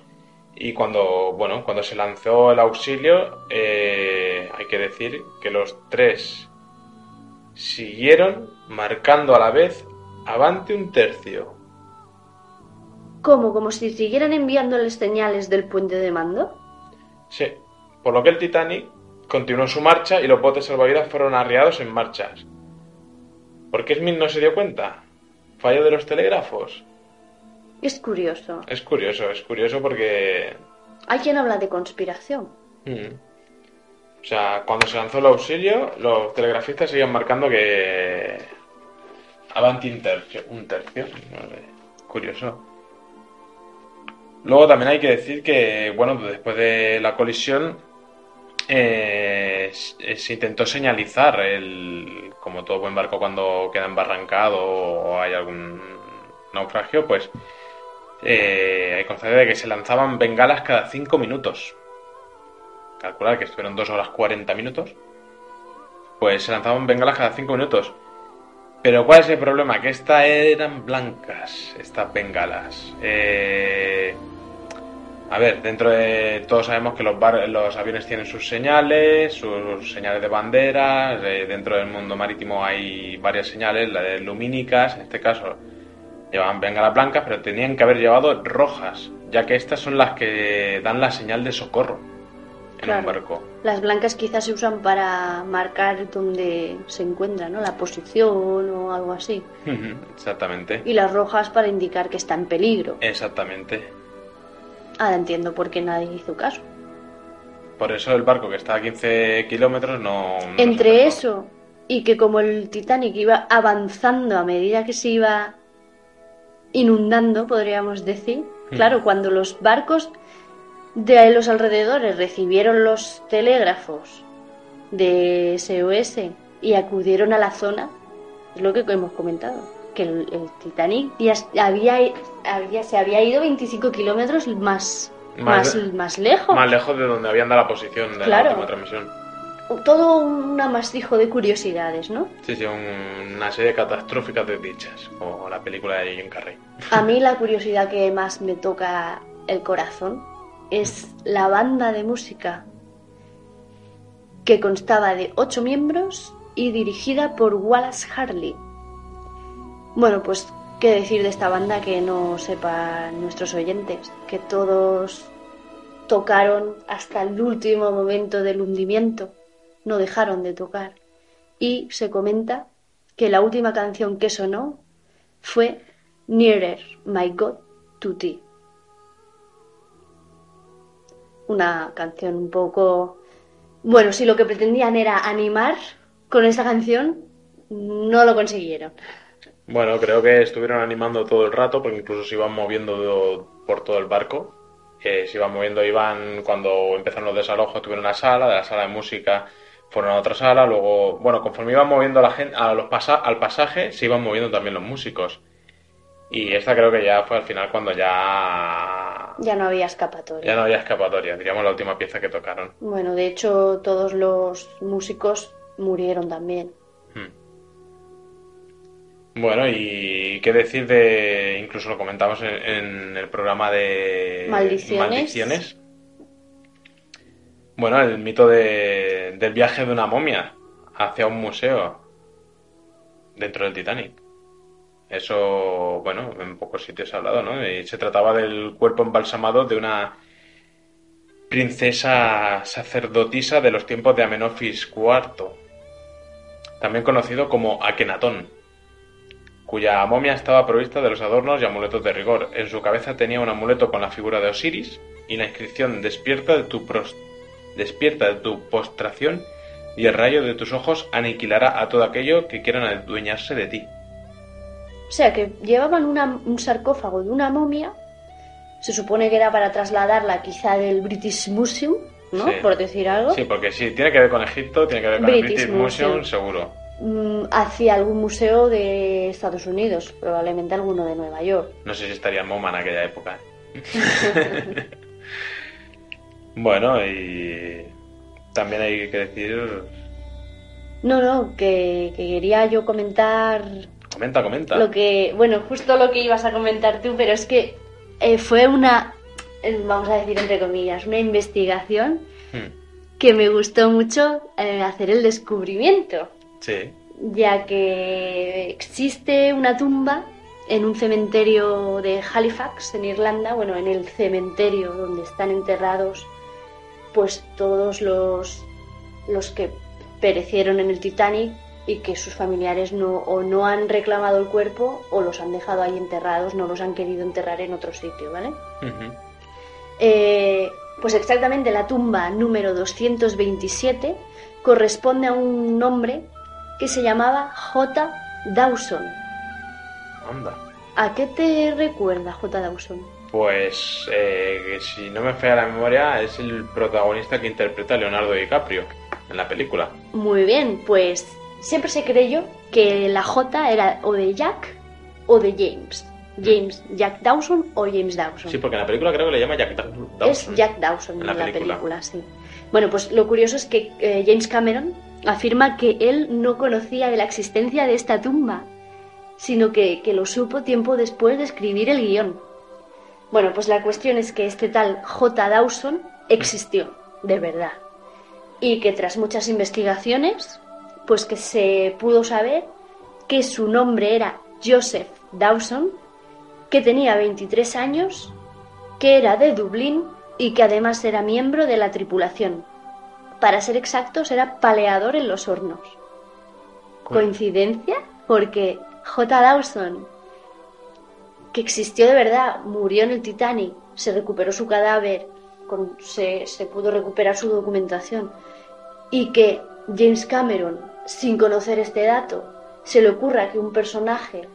Y cuando, bueno, cuando se lanzó el auxilio, eh, hay que decir que los tres siguieron marcando a la vez avante un tercio. ¿Cómo? ¿Como si siguieran enviándoles señales del puente de mando? Sí, por lo que el Titanic continuó su marcha y los botes salvavidas fueron arriados en marchas. ¿Por qué Smith no se dio cuenta? ¿Fallo de los telégrafos? Es curioso. Es curioso, es curioso porque... Hay quien habla de conspiración. mm, O sea, cuando se lanzó el auxilio, los telegrafistas seguían marcando que... Avanti un tercio. Un tercio. no sé, Curioso. Luego también hay que decir que, bueno, después de la colisión, eh, s- se intentó señalizar el, como todo buen barco cuando queda embarrancado o hay algún naufragio, pues eh, hay constancia de que se lanzaban bengalas cada 5 minutos. Calcular que estuvieron 2 horas 40 minutos. Pues se lanzaban bengalas cada 5 minutos. Pero ¿cuál es el problema? Que estas eran blancas, estas bengalas. Eh, a ver, dentro de todos sabemos que los, bar- los aviones tienen sus señales, sus señales de banderas. eh, dentro del mundo marítimo hay varias señales, las de lumínicas, en este caso llevaban bengalas blancas, pero tenían que haber llevado rojas, ya que estas son las que dan la señal de socorro en Claro. un barco. Las blancas quizás se usan para marcar dónde se encuentra, ¿no? La posición o algo así. Exactamente. Y las rojas para indicar que está en peligro. Exactamente. Ahora entiendo por qué nadie hizo caso. Por eso el barco que está a 15 kilómetros no... Entre eso y que como el Titanic iba avanzando a medida que se iba inundando, podríamos decir, Hmm. claro, cuando los barcos de los alrededores recibieron los telégrafos de SOS y acudieron a la zona, es lo que hemos comentado, que el, el Titanic ya había, había- se había ido 25 kilómetros más, Más más, lejos. Más lejos de donde habían dado la posición de Claro. la última transmisión. Todo un amasijo de curiosidades, ¿no? Sí, sí, un- una serie catastrófica de dichas, como la película de Jim Carrey. A mí la curiosidad que más me toca el corazón es la banda de música que constaba de ocho miembros y dirigida por Wallace Harley. Bueno, pues qué decir de esta banda que no sepan nuestros oyentes, que todos tocaron hasta el último momento del hundimiento, no dejaron de tocar. Y se comenta que la última canción que sonó fue Nearer, My God, to Thee. Una canción un poco... Bueno, si lo que pretendían era animar con esa canción, no lo consiguieron. Bueno, creo que estuvieron animando todo el rato, porque incluso se iban moviendo do- por todo el barco. Eh, se iban moviendo, iban cuando empezaron los desalojos, tuvieron una sala, de la sala de música fueron a otra sala, luego, bueno, conforme iban moviendo la gente, a los pasa- al pasaje, se iban moviendo también los músicos. Y esta creo que ya fue al final cuando ya, Ya no había escapatoria. ya no había escapatoria, diríamos la última pieza que tocaron. Bueno, de hecho, todos los músicos murieron también. Hmm. Bueno, y qué decir de, incluso lo comentamos en, en el programa de Maldiciones. Maldiciones. Bueno, el mito de- del viaje de una momia hacia un museo dentro del Titanic. Eso, bueno, en pocos sitios se ha hablado, ¿no? Y se trataba del cuerpo embalsamado de una princesa sacerdotisa de los tiempos de Amenofis IV, también conocido como Akenatón, cuya momia estaba provista de los adornos y amuletos de rigor. En su cabeza tenía un amuleto con la figura de Osiris y la inscripción despierta de tu, pros- despierta de tu postración y el rayo de tus ojos aniquilará a todo aquello que quieran adueñarse de ti. O sea que llevaban una- un sarcófago de una momia, se supone que era para trasladarla quizá del British Museum, ¿no? Sí. Por decir algo, Sí, porque si tiene que ver con Egipto, tiene que ver con el British British Museum, Museum. seguro. Mm, hacia algún museo de Estados Unidos, probablemente alguno de Nueva York. No sé si estaría en MoMA en aquella época. ¿eh? bueno, y también hay que decir... No, no, que, que quería yo comentar Comenta, comenta. lo que, bueno, justo lo que ibas a comentar tú, pero es que eh, fue una, eh, vamos a decir entre comillas, una investigación Hmm, que me gustó mucho eh, hacer el descubrimiento, Sí. ya que existe una tumba en un cementerio de Halifax, en Irlanda, bueno, en el cementerio donde están enterrados pues todos los, los que perecieron en el Titanic y que sus familiares no, o no han reclamado el cuerpo o los han dejado ahí enterrados, no los han querido enterrar en otro sitio, ¿vale? Eh, pues exactamente la tumba número 227 corresponde a un nombre que se llamaba J. Dawson. Anda. ¿A qué te recuerda J. Dawson? Pues, eh, si no me falla la memoria, es el protagonista que interpreta a Leonardo DiCaprio en la película. Muy bien, pues siempre se creyó que la J era o de Jack o de James. James, Jack Dawson o James Dawson. Sí, porque en la película creo que le llama Jack Daw- Dawson. Es Jack Dawson En la en la película. película, sí. Bueno, pues lo curioso es que eh, James Cameron afirma que él no conocía de la existencia de esta tumba, sino que, que lo supo tiempo después de escribir el guion. Bueno, pues la cuestión es que este tal J. Dawson existió, de verdad. Y que tras muchas investigaciones, pues que se pudo saber que su nombre era Joseph Dawson, que tenía 23 años que era de Dublín y que además era miembro de la tripulación. Para ser exactos, era paleador en los hornos. ¿Coincidencia? Porque J. Dawson, que existió de verdad, murió en el Titanic, se recuperó su cadáver, con- se, se pudo recuperar su documentación, y que James Cameron, sin conocer este dato, se le ocurra que un personaje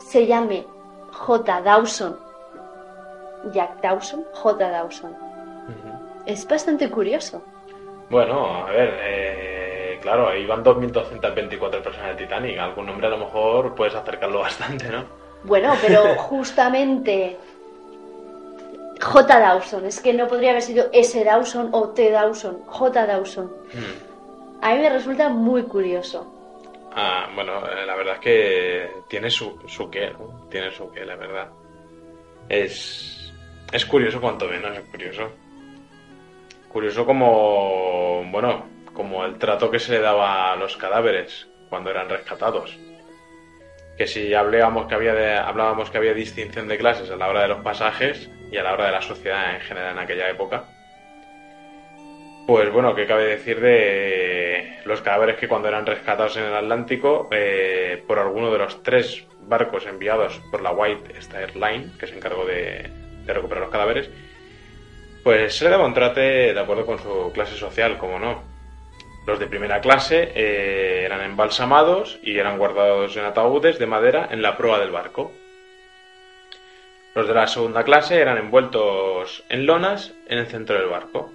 se llame J. Dawson, Jack Dawson, J. Dawson. Es bastante curioso. Bueno, a ver, eh, claro, ahí van 2.224 personas el Titanic. Algún nombre a lo mejor puedes acercarlo bastante, ¿no? Bueno, pero justamente J. Dawson, es que no podría haber sido S. Dawson o T. Dawson, J. Dawson. Mm. A mí me resulta muy curioso. Ah, bueno, eh, la verdad es que tiene su, su qué, ¿no? Tiene su qué, la verdad. Es, es curioso cuanto menos, es curioso. Curioso como, bueno, como el trato que se le daba a los cadáveres cuando eran rescatados. Que si hablábamos que había, de- hablábamos que había distinción de clases a la hora de los pasajes y a la hora de la sociedad en general en aquella época, pues bueno, ¿qué cabe decir de los cadáveres que cuando eran rescatados en el Atlántico eh, por alguno de los tres barcos enviados por la White Star Line, que se encargó de, de recuperar los cadáveres, pues se le daba trate de acuerdo con su clase social, como no. Los de primera clase eh, eran embalsamados y eran guardados en ataúdes de madera en la proa del barco. Los de la segunda clase eran envueltos en lonas en el centro del barco.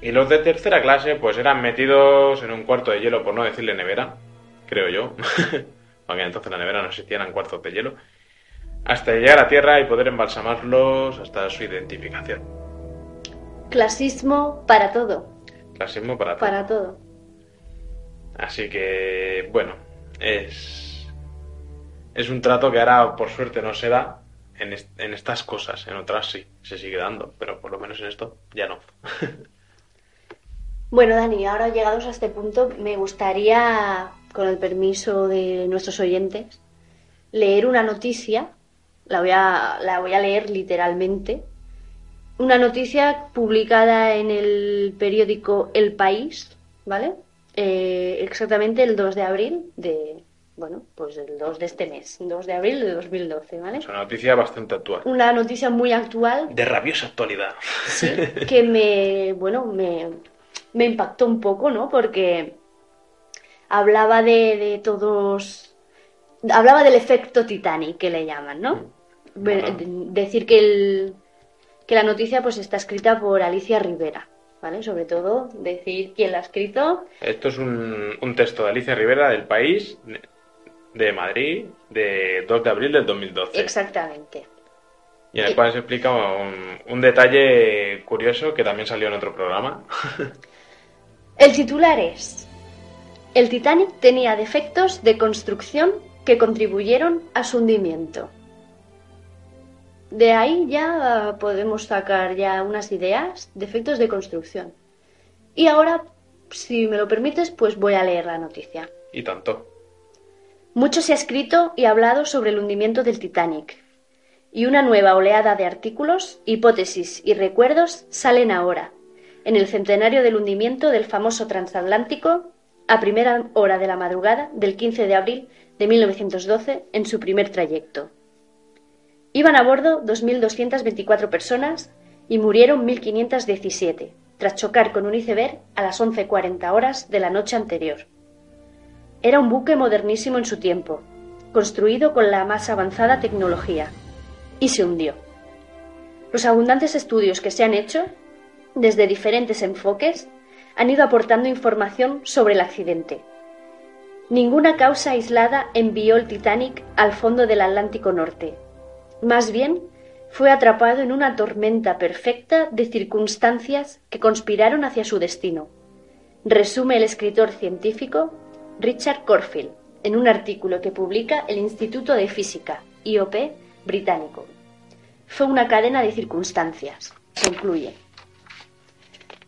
Y los de tercera clase, pues eran metidos en un cuarto de hielo, por no decirle nevera, creo yo. Porque entonces la nevera no existía, eran cuartos de hielo. Hasta llegar a tierra y poder embalsamarlos hasta su identificación. Clasismo para todo, Clasismo para todo. para todo. Así que, bueno, es. Es un trato que ahora, por suerte, no se da en, est- en estas cosas. En otras sí, se sigue dando, pero por lo menos en esto ya no. Bueno, Dani, ahora llegados a este punto, me gustaría, con el permiso de nuestros oyentes, leer una noticia. La voy a, la voy a leer literalmente. Una noticia publicada en el periódico El País, ¿vale? Eh, exactamente el 2 de abril de, bueno, pues el 2 de este mes, 2 de abril de 2012, ¿vale? Es una noticia bastante actual. Una noticia muy actual De rabiosa actualidad. Sí, que me, bueno, me, me impactó un poco, ¿no? Porque hablaba de, de todos. Hablaba del efecto Titanic, que le llaman, ¿no? Decir que, el, que la noticia pues está escrita por Alicia Rivera, ¿vale? Sobre todo decir quién la ha escrito. Esto es un, un texto de Alicia Rivera del País, de- de Madrid, de 2 de abril del 2012. Exactamente. Y en el cual se explica un, un detalle curioso que también salió en otro programa. El titular es: El Titanic tenía defectos de construcción que contribuyeron a su hundimiento. De ahí ya podemos sacar ya unas ideas, defectos de construcción. Y ahora, si me lo permites, pues voy a leer la noticia. Y tanto. Mucho se ha escrito y hablado sobre el hundimiento del Titanic. Y una nueva oleada de artículos, hipótesis y recuerdos salen ahora, en el centenario del hundimiento del famoso transatlántico, a primera hora de la madrugada del 15 de abril de 1912, en su primer trayecto. Iban a bordo 2.224 personas y murieron 1.517, tras chocar con un iceberg a las 11.40 horas de la noche anterior. Era un buque modernísimo en su tiempo, construido con la más avanzada tecnología, y se hundió. Los abundantes estudios que se han hecho, desde diferentes enfoques, han ido aportando información sobre el accidente. Ninguna causa aislada envió el Titanic al fondo del Atlántico Norte. Más bien, fue atrapado en una tormenta perfecta de circunstancias que conspiraron hacia su destino. Resume el escritor científico Richard Corfield en un artículo que publica el Instituto de Física, IOP, británico. Fue una cadena de circunstancias, concluye.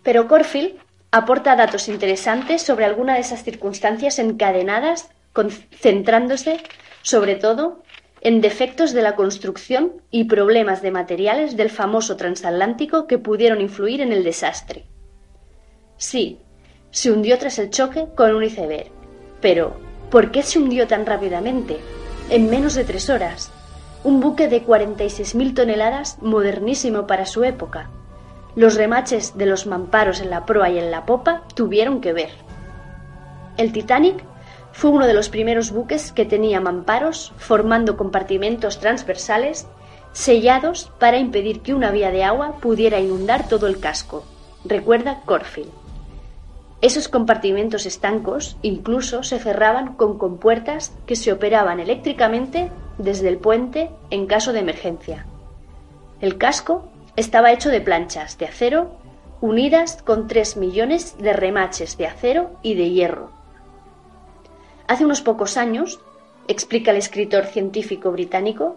Pero Corfield aporta datos interesantes sobre alguna de esas circunstancias encadenadas, concentrándose, sobre todo, en defectos de la construcción y problemas de materiales del famoso transatlántico que pudieron influir en el desastre. Sí, se hundió tras el choque con un iceberg. Pero, ¿por qué se hundió tan rápidamente? En menos de tres horas. Un buque de 46.000 toneladas modernísimo para su época. Los remaches de los mamparos en la proa y en la popa tuvieron que ver. El Titanic fue uno de los primeros buques que tenía mamparos formando compartimentos transversales sellados para impedir que una vía de agua pudiera inundar todo el casco, recuerda Corfield. Esos compartimentos estancos incluso se cerraban con compuertas que se operaban eléctricamente desde el puente en caso de emergencia. El casco estaba hecho de planchas de acero unidas con tres millones de remaches de acero y de hierro. Hace unos pocos años, explica el escritor científico británico,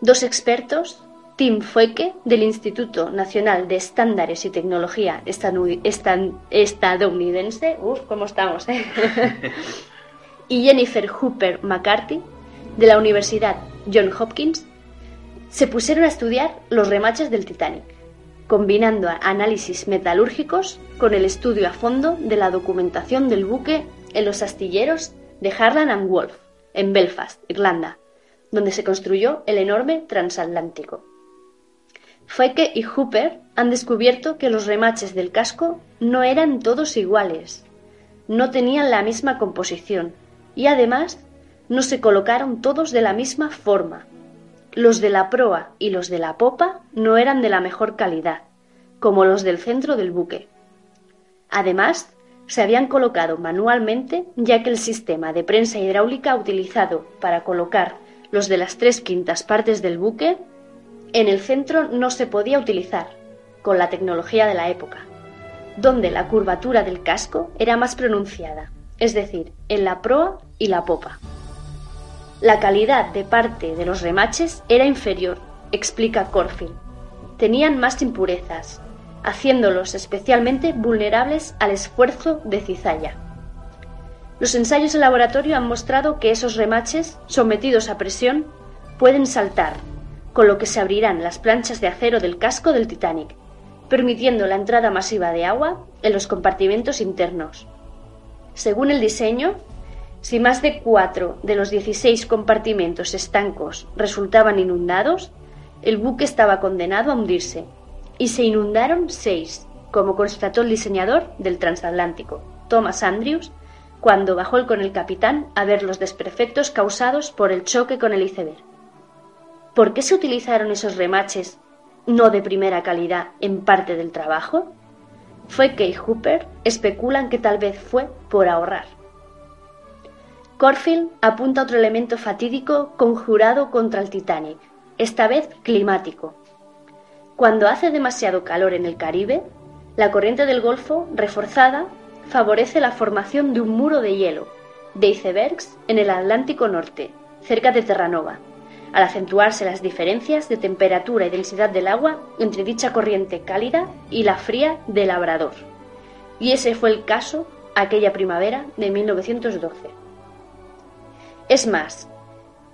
dos expertos, Tim Foeke del Instituto Nacional de Estándares y Tecnología Estadounidense, uf, ¿cómo estamos? eh? y Jennifer Hooper McCarthy de la Universidad John Hopkins, se pusieron a estudiar los remaches del Titanic, combinando análisis metalúrgicos con el estudio a fondo de la documentación del buque en los astilleros de Harland and Wolff, en Belfast, Irlanda, donde se construyó el enorme transatlántico. Foeke y Hooper han descubierto que los remaches del casco no eran todos iguales, no tenían la misma composición y además no se colocaron todos de la misma forma. Los de la proa y los de la popa no eran de la mejor calidad, como los del centro del buque. Además, se habían colocado manualmente, ya que el sistema de prensa hidráulica utilizado para colocar los de las tres quintas partes del buque en el centro no se podía utilizar, con la tecnología de la época, donde la curvatura del casco era más pronunciada, es decir, en la proa y la popa. La calidad de parte de los remaches era inferior, explica Corfield. Tenían más impurezas, haciéndolos especialmente vulnerables al esfuerzo de cizalla. Los ensayos en laboratorio han mostrado que esos remaches, sometidos a presión, pueden saltar, con lo que se abrirán las planchas de acero del casco del Titanic, permitiendo la entrada masiva de agua en los compartimentos internos. Según el diseño, si más de cuatro de los 16 compartimentos estancos resultaban inundados, el buque estaba condenado a hundirse, y se inundaron seis, como constató el diseñador del transatlántico, Thomas Andrews, cuando bajó con el capitán a ver los desperfectos causados por el choque con el iceberg. ¿Por qué se utilizaron esos remaches no de primera calidad en parte del trabajo? Fue que Hooper especulan que tal vez fue por ahorrar. Corfield apunta otro elemento fatídico conjurado contra el Titanic, esta vez climático. Cuando hace demasiado calor en el Caribe, la corriente del Golfo, reforzada, favorece la formación de un muro de hielo, de icebergs en el Atlántico Norte, cerca de Terranova, al acentuarse las diferencias de temperatura y densidad del agua entre dicha corriente cálida y la fría del Labrador. Y ese fue el caso aquella primavera de 1912. Es más,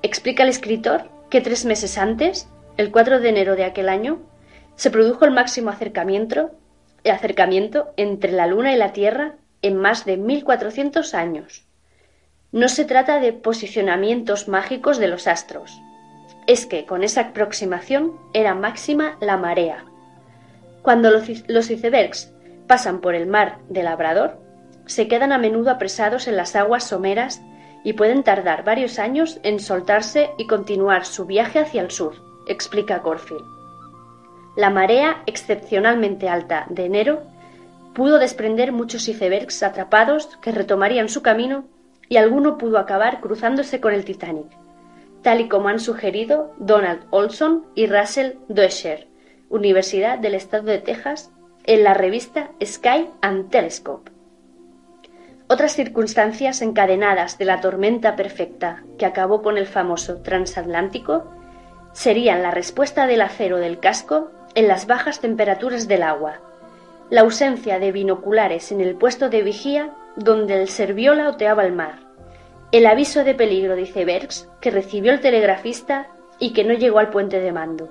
explica el escritor que tres meses antes, el 4 de enero de aquel año, se produjo el máximo acercamiento, el acercamiento entre la Luna y la Tierra en más de 1400 años. No se trata de posicionamientos mágicos de los astros. Es que con esa aproximación era máxima la marea. Cuando los, icebergs pasan por el mar de Labrador, se quedan a menudo apresados en las aguas someras y pueden tardar varios años en soltarse y continuar su viaje hacia el sur, explica Corfield. La marea excepcionalmente alta de enero pudo desprender muchos icebergs atrapados que retomarían su camino y alguno pudo acabar cruzándose con el Titanic, tal y como han sugerido Donald Olson y Russell Doescher, Universidad del Estado de Texas, en la revista Sky and Telescope. Otras circunstancias encadenadas de la tormenta perfecta que acabó con el famoso transatlántico serían la respuesta del acero del casco en las bajas temperaturas del agua, la ausencia de binoculares en el puesto de vigía donde el serviola oteaba el mar, el aviso de peligro de icebergs que recibió el telegrafista y que no llegó al puente de mando,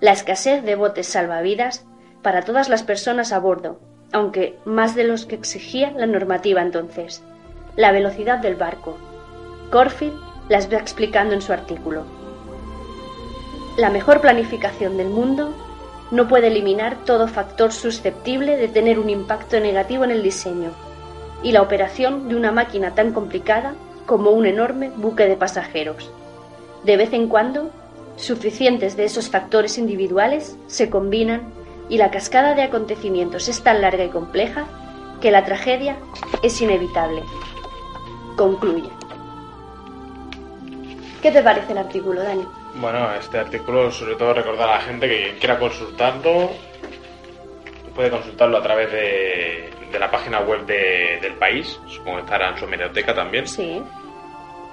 la escasez de botes salvavidas para todas las personas a bordo aunque más de los que exigía la normativa entonces. La velocidad del barco. Corfield las va explicando en su artículo. La mejor planificación del mundo no puede eliminar todo factor susceptible de tener un impacto negativo en el diseño y la operación de una máquina tan complicada como un enorme buque de pasajeros. De vez en cuando, suficientes de esos factores individuales se combinan y la cascada de acontecimientos es tan larga y compleja que la tragedia es inevitable. Concluye. ¿Qué te parece el artículo, Dani? Bueno, este artículo sobre todo recordar a la gente que quiera consultarlo, puede consultarlo a través de, la página web del país, supongo que estará en su biblioteca también. Sí.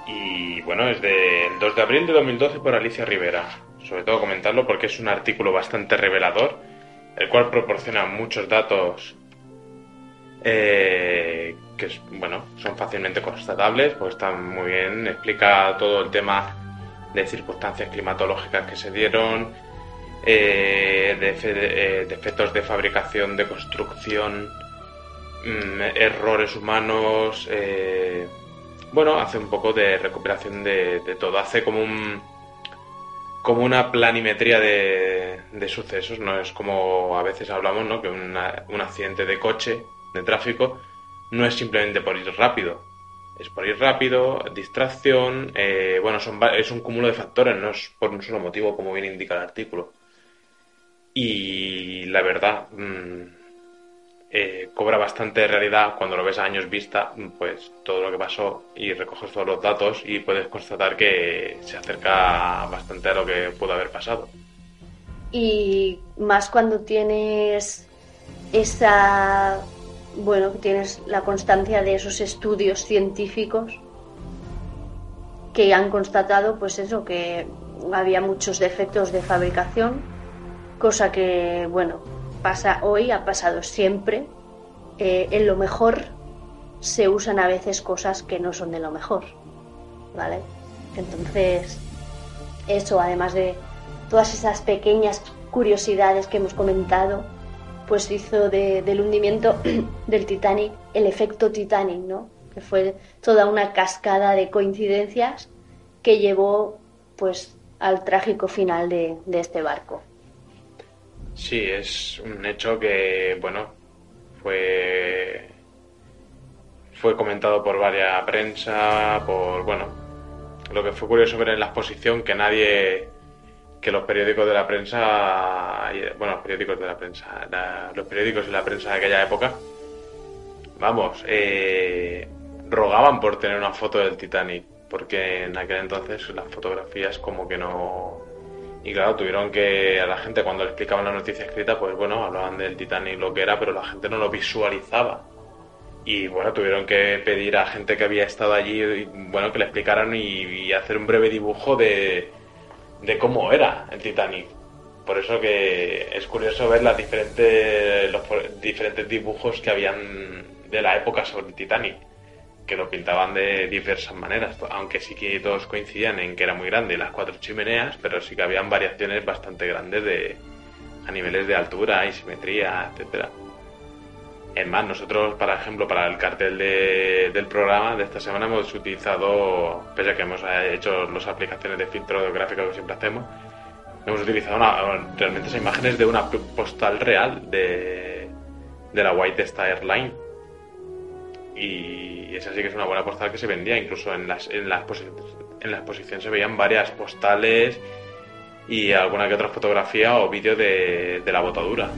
Y bueno, es del 2 de abril de 2012 por Alicia Rivera. Sobre todo comentarlo porque es un artículo bastante revelador el cual proporciona muchos datos eh, que bueno, son fácilmente constatables, pues están muy bien, explica todo el tema de circunstancias climatológicas que se dieron, eh, de, defectos de fabricación, de construcción, mm, errores humanos, eh, bueno, hace un poco de recuperación de todo, hace como un como una planimetría de, sucesos, no es como a veces hablamos, ¿no? Que un accidente de coche, de tráfico, no es simplemente por ir rápido, es por ir rápido, distracción, eh, bueno, son, es un cúmulo de factores, no es por un solo motivo, como bien indica el artículo. Y la verdad, mm, eh, cobra bastante realidad cuando lo ves a años vista, pues todo lo que pasó y recoges todos los datos y puedes constatar que se acerca bastante a lo que pudo haber pasado. Y más cuando tienes esa, bueno, tienes la constancia de esos estudios científicos que han constatado, pues eso, que había muchos defectos de fabricación, cosa que, bueno, pasa hoy, ha pasado siempre. Eh, en lo mejor se usan a veces cosas que no son de lo mejor, ¿vale? Entonces, eso, además de todas esas pequeñas curiosidades que hemos comentado, pues hizo del hundimiento del Titanic el efecto Titanic, ¿no? Que fue toda una cascada de coincidencias que llevó, pues, al trágico final de este barco. Sí, es un hecho que, bueno, fue fue comentado por varias prensa, por bueno, lo que fue curioso ver en la exposición que nadie que los periódicos de la prensa, bueno, los periódicos de la prensa, los periódicos y la prensa de aquella época, vamos, eh, rogaban por tener una foto del Titanic, porque en aquel entonces las fotografías como que no... Y claro, tuvieron que a la gente cuando le explicaban la noticia escrita, pues bueno, hablaban del Titanic lo que era, pero la gente no lo visualizaba. Y bueno, tuvieron que pedir a gente que había estado allí, bueno, que le explicaran y, hacer un breve dibujo de, de cómo era el Titanic. Por eso que es curioso ver las diferentes, los diferentes dibujos que habían de la época sobre el Titanic que lo pintaban de diversas maneras, aunque sí que todos coincidían en que era muy grande las cuatro chimeneas, pero sí que habían variaciones bastante grandes de, a niveles de altura y simetría, etcétera. Es más, nosotros, por ejemplo, para el cartel del programa de esta semana hemos utilizado, pese a que hemos hecho las aplicaciones de filtro gráfico que siempre hacemos, hemos utilizado realmente esas imágenes de una postal real de, de la White Star Line. Y esa sí que es una buena postal que se vendía, incluso en, las, en, la, en la exposición se veían varias postales y alguna que otra fotografía o vídeo de, la botadura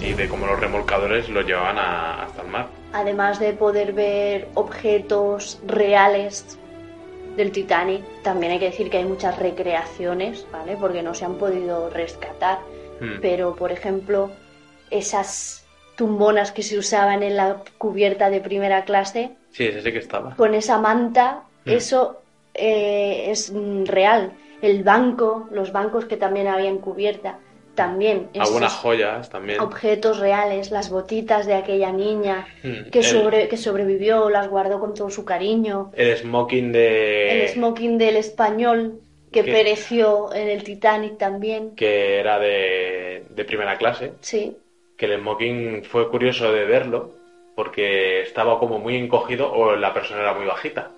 y de cómo los remolcadores lo llevaban hasta el mar. Además de poder ver objetos reales del Titanic, también hay que decir que hay muchas recreaciones, ¿vale? Porque no se han podido rescatar. Hmm. Pero, por ejemplo, esas tumbonas que se usaban en la cubierta de primera clase. Sí, ese sí que estaba. Con esa manta, mm. eso eh, es real. El banco, los bancos que también habían cubierta, también. Algunas joyas también. Objetos reales, las botitas de aquella niña mm, que, sobre, que sobrevivió, las guardó con todo su cariño. El smoking de... El smoking del español que, pereció en el Titanic también. Que era de, de primera clase. Sí que el smoking fue curioso de verlo porque estaba como muy encogido o la persona era muy bajita.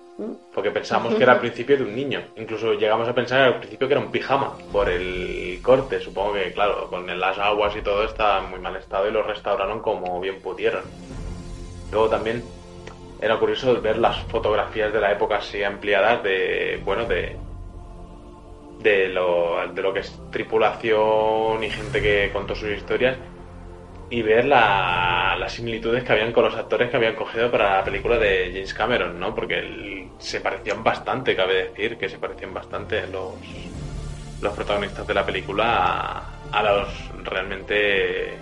Porque pensamos que era al principio de un niño. Incluso llegamos a pensar al principio que era un pijama por el corte. Supongo que, claro, con las aguas y todo estaba en muy mal estado y lo restauraron como bien pudieron. Luego también era curioso ver las fotografías de la época así ampliadas de, bueno, de, de lo, de lo que es tripulación y gente que contó sus historias y ver las similitudes que habían con los actores que habían cogido para la película de James Cameron, ¿no? Porque se parecían bastante, cabe decir, que se parecían bastante los, los protagonistas de la película a, los realmente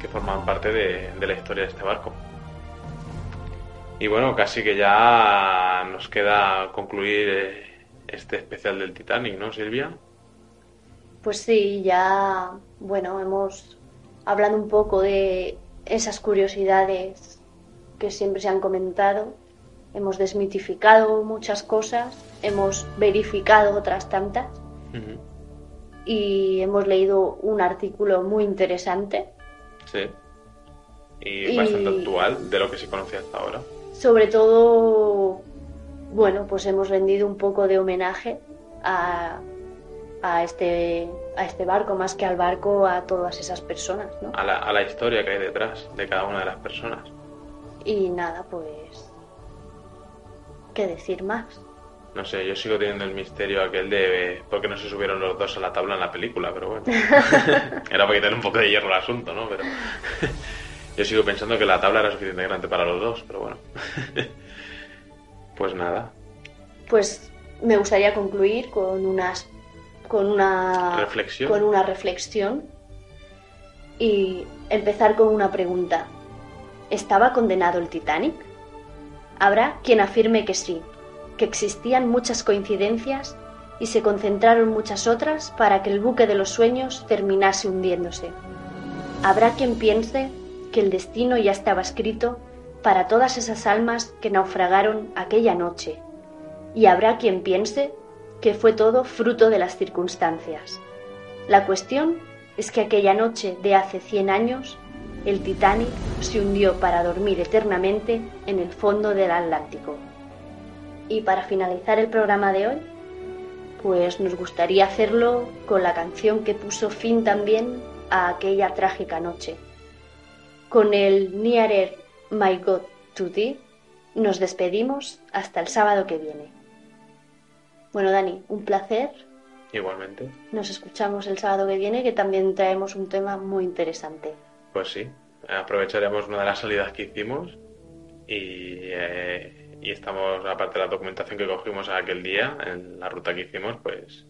que forman parte de, de la historia de este barco. Y bueno, casi que ya nos queda concluir este especial del Titanic, ¿no, Silvia? Pues sí, ya, bueno, hemos hablando un poco de esas curiosidades que siempre se han comentado. Hemos desmitificado muchas cosas, hemos verificado otras tantas y hemos leído un artículo muy interesante. Sí. Y, bastante actual de lo que se conoce hasta ahora. Sobre todo, bueno, pues hemos rendido un poco de homenaje a a este, a este barco, más que al barco, a todas esas personas, ¿no? A la, a la historia que hay detrás de cada una de las personas. Y nada, pues... ¿Qué decir más? No sé, yo sigo teniendo el misterio aquel de por qué no se subieron los dos a la tabla en la película, pero bueno. era para quitar un poco de hierro al asunto, ¿no? Pero yo sigo pensando que la tabla era suficiente grande para los dos, pero bueno. pues nada. Pues me gustaría concluir con unas con una reflexión. con una reflexión y empezar con una pregunta. ¿Estaba condenado el Titanic? Habrá quien afirme que sí, que existían muchas coincidencias y se concentraron muchas otras para que el buque de los sueños terminase hundiéndose. Habrá quien piense que el destino ya estaba escrito para todas esas almas que naufragaron aquella noche. Y habrá quien piense que fue todo fruto de las circunstancias. La cuestión es que aquella noche de hace 100 años, el Titanic se hundió para dormir eternamente en el fondo del Atlántico. Y para finalizar el programa de hoy, pues nos gustaría hacerlo con la canción que puso fin también a aquella trágica noche. con el Nearer My God to Thee, nos despedimos hasta el sábado que viene. Bueno, Dani, un placer. Igualmente. Nos escuchamos el sábado que viene, que también traemos un tema muy interesante. Pues sí, aprovecharemos una de las salidas que hicimos y, eh, y estamos, aparte de la documentación que cogimos aquel día, en la ruta que hicimos, pues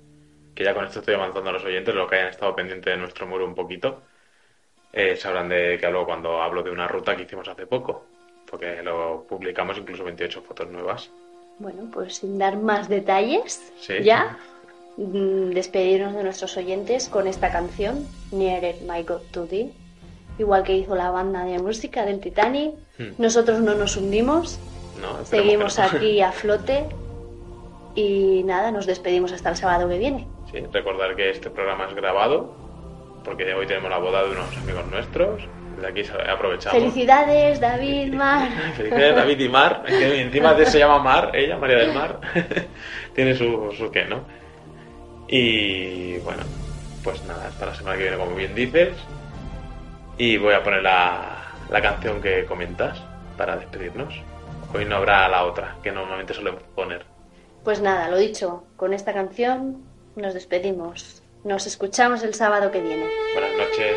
que ya con esto estoy avanzando a los oyentes, los que hayan estado pendientes de nuestro muro un poquito, eh, sabrán de qué hablo cuando hablo de una ruta que hicimos hace poco, porque lo publicamos incluso 28 fotos nuevas. Bueno, pues sin dar más detalles, ya mm, despedirnos de nuestros oyentes con esta canción, Nearer My God to Thee, igual que hizo la banda de música del Titanic. Hmm. Nosotros no nos hundimos, seguimos aquí a flote y nada, nos despedimos hasta el sábado que viene. Sí, recordar que este programa es grabado, porque hoy tenemos la boda de unos amigos nuestros. Desde aquí aprovechamos. Felicidades, David, Mar. Felicidades, David y Mar. Que encima de se llama Mar, ella, María del Mar. Tiene su, su qué, ¿no? Y bueno, pues nada, hasta la semana que viene, como bien dices. Y voy a poner la, la canción que comentas para despedirnos. Hoy no habrá la otra, que normalmente solemos poner. Pues nada, lo dicho, con esta canción nos despedimos. Nos escuchamos el sábado que viene. Buenas noches.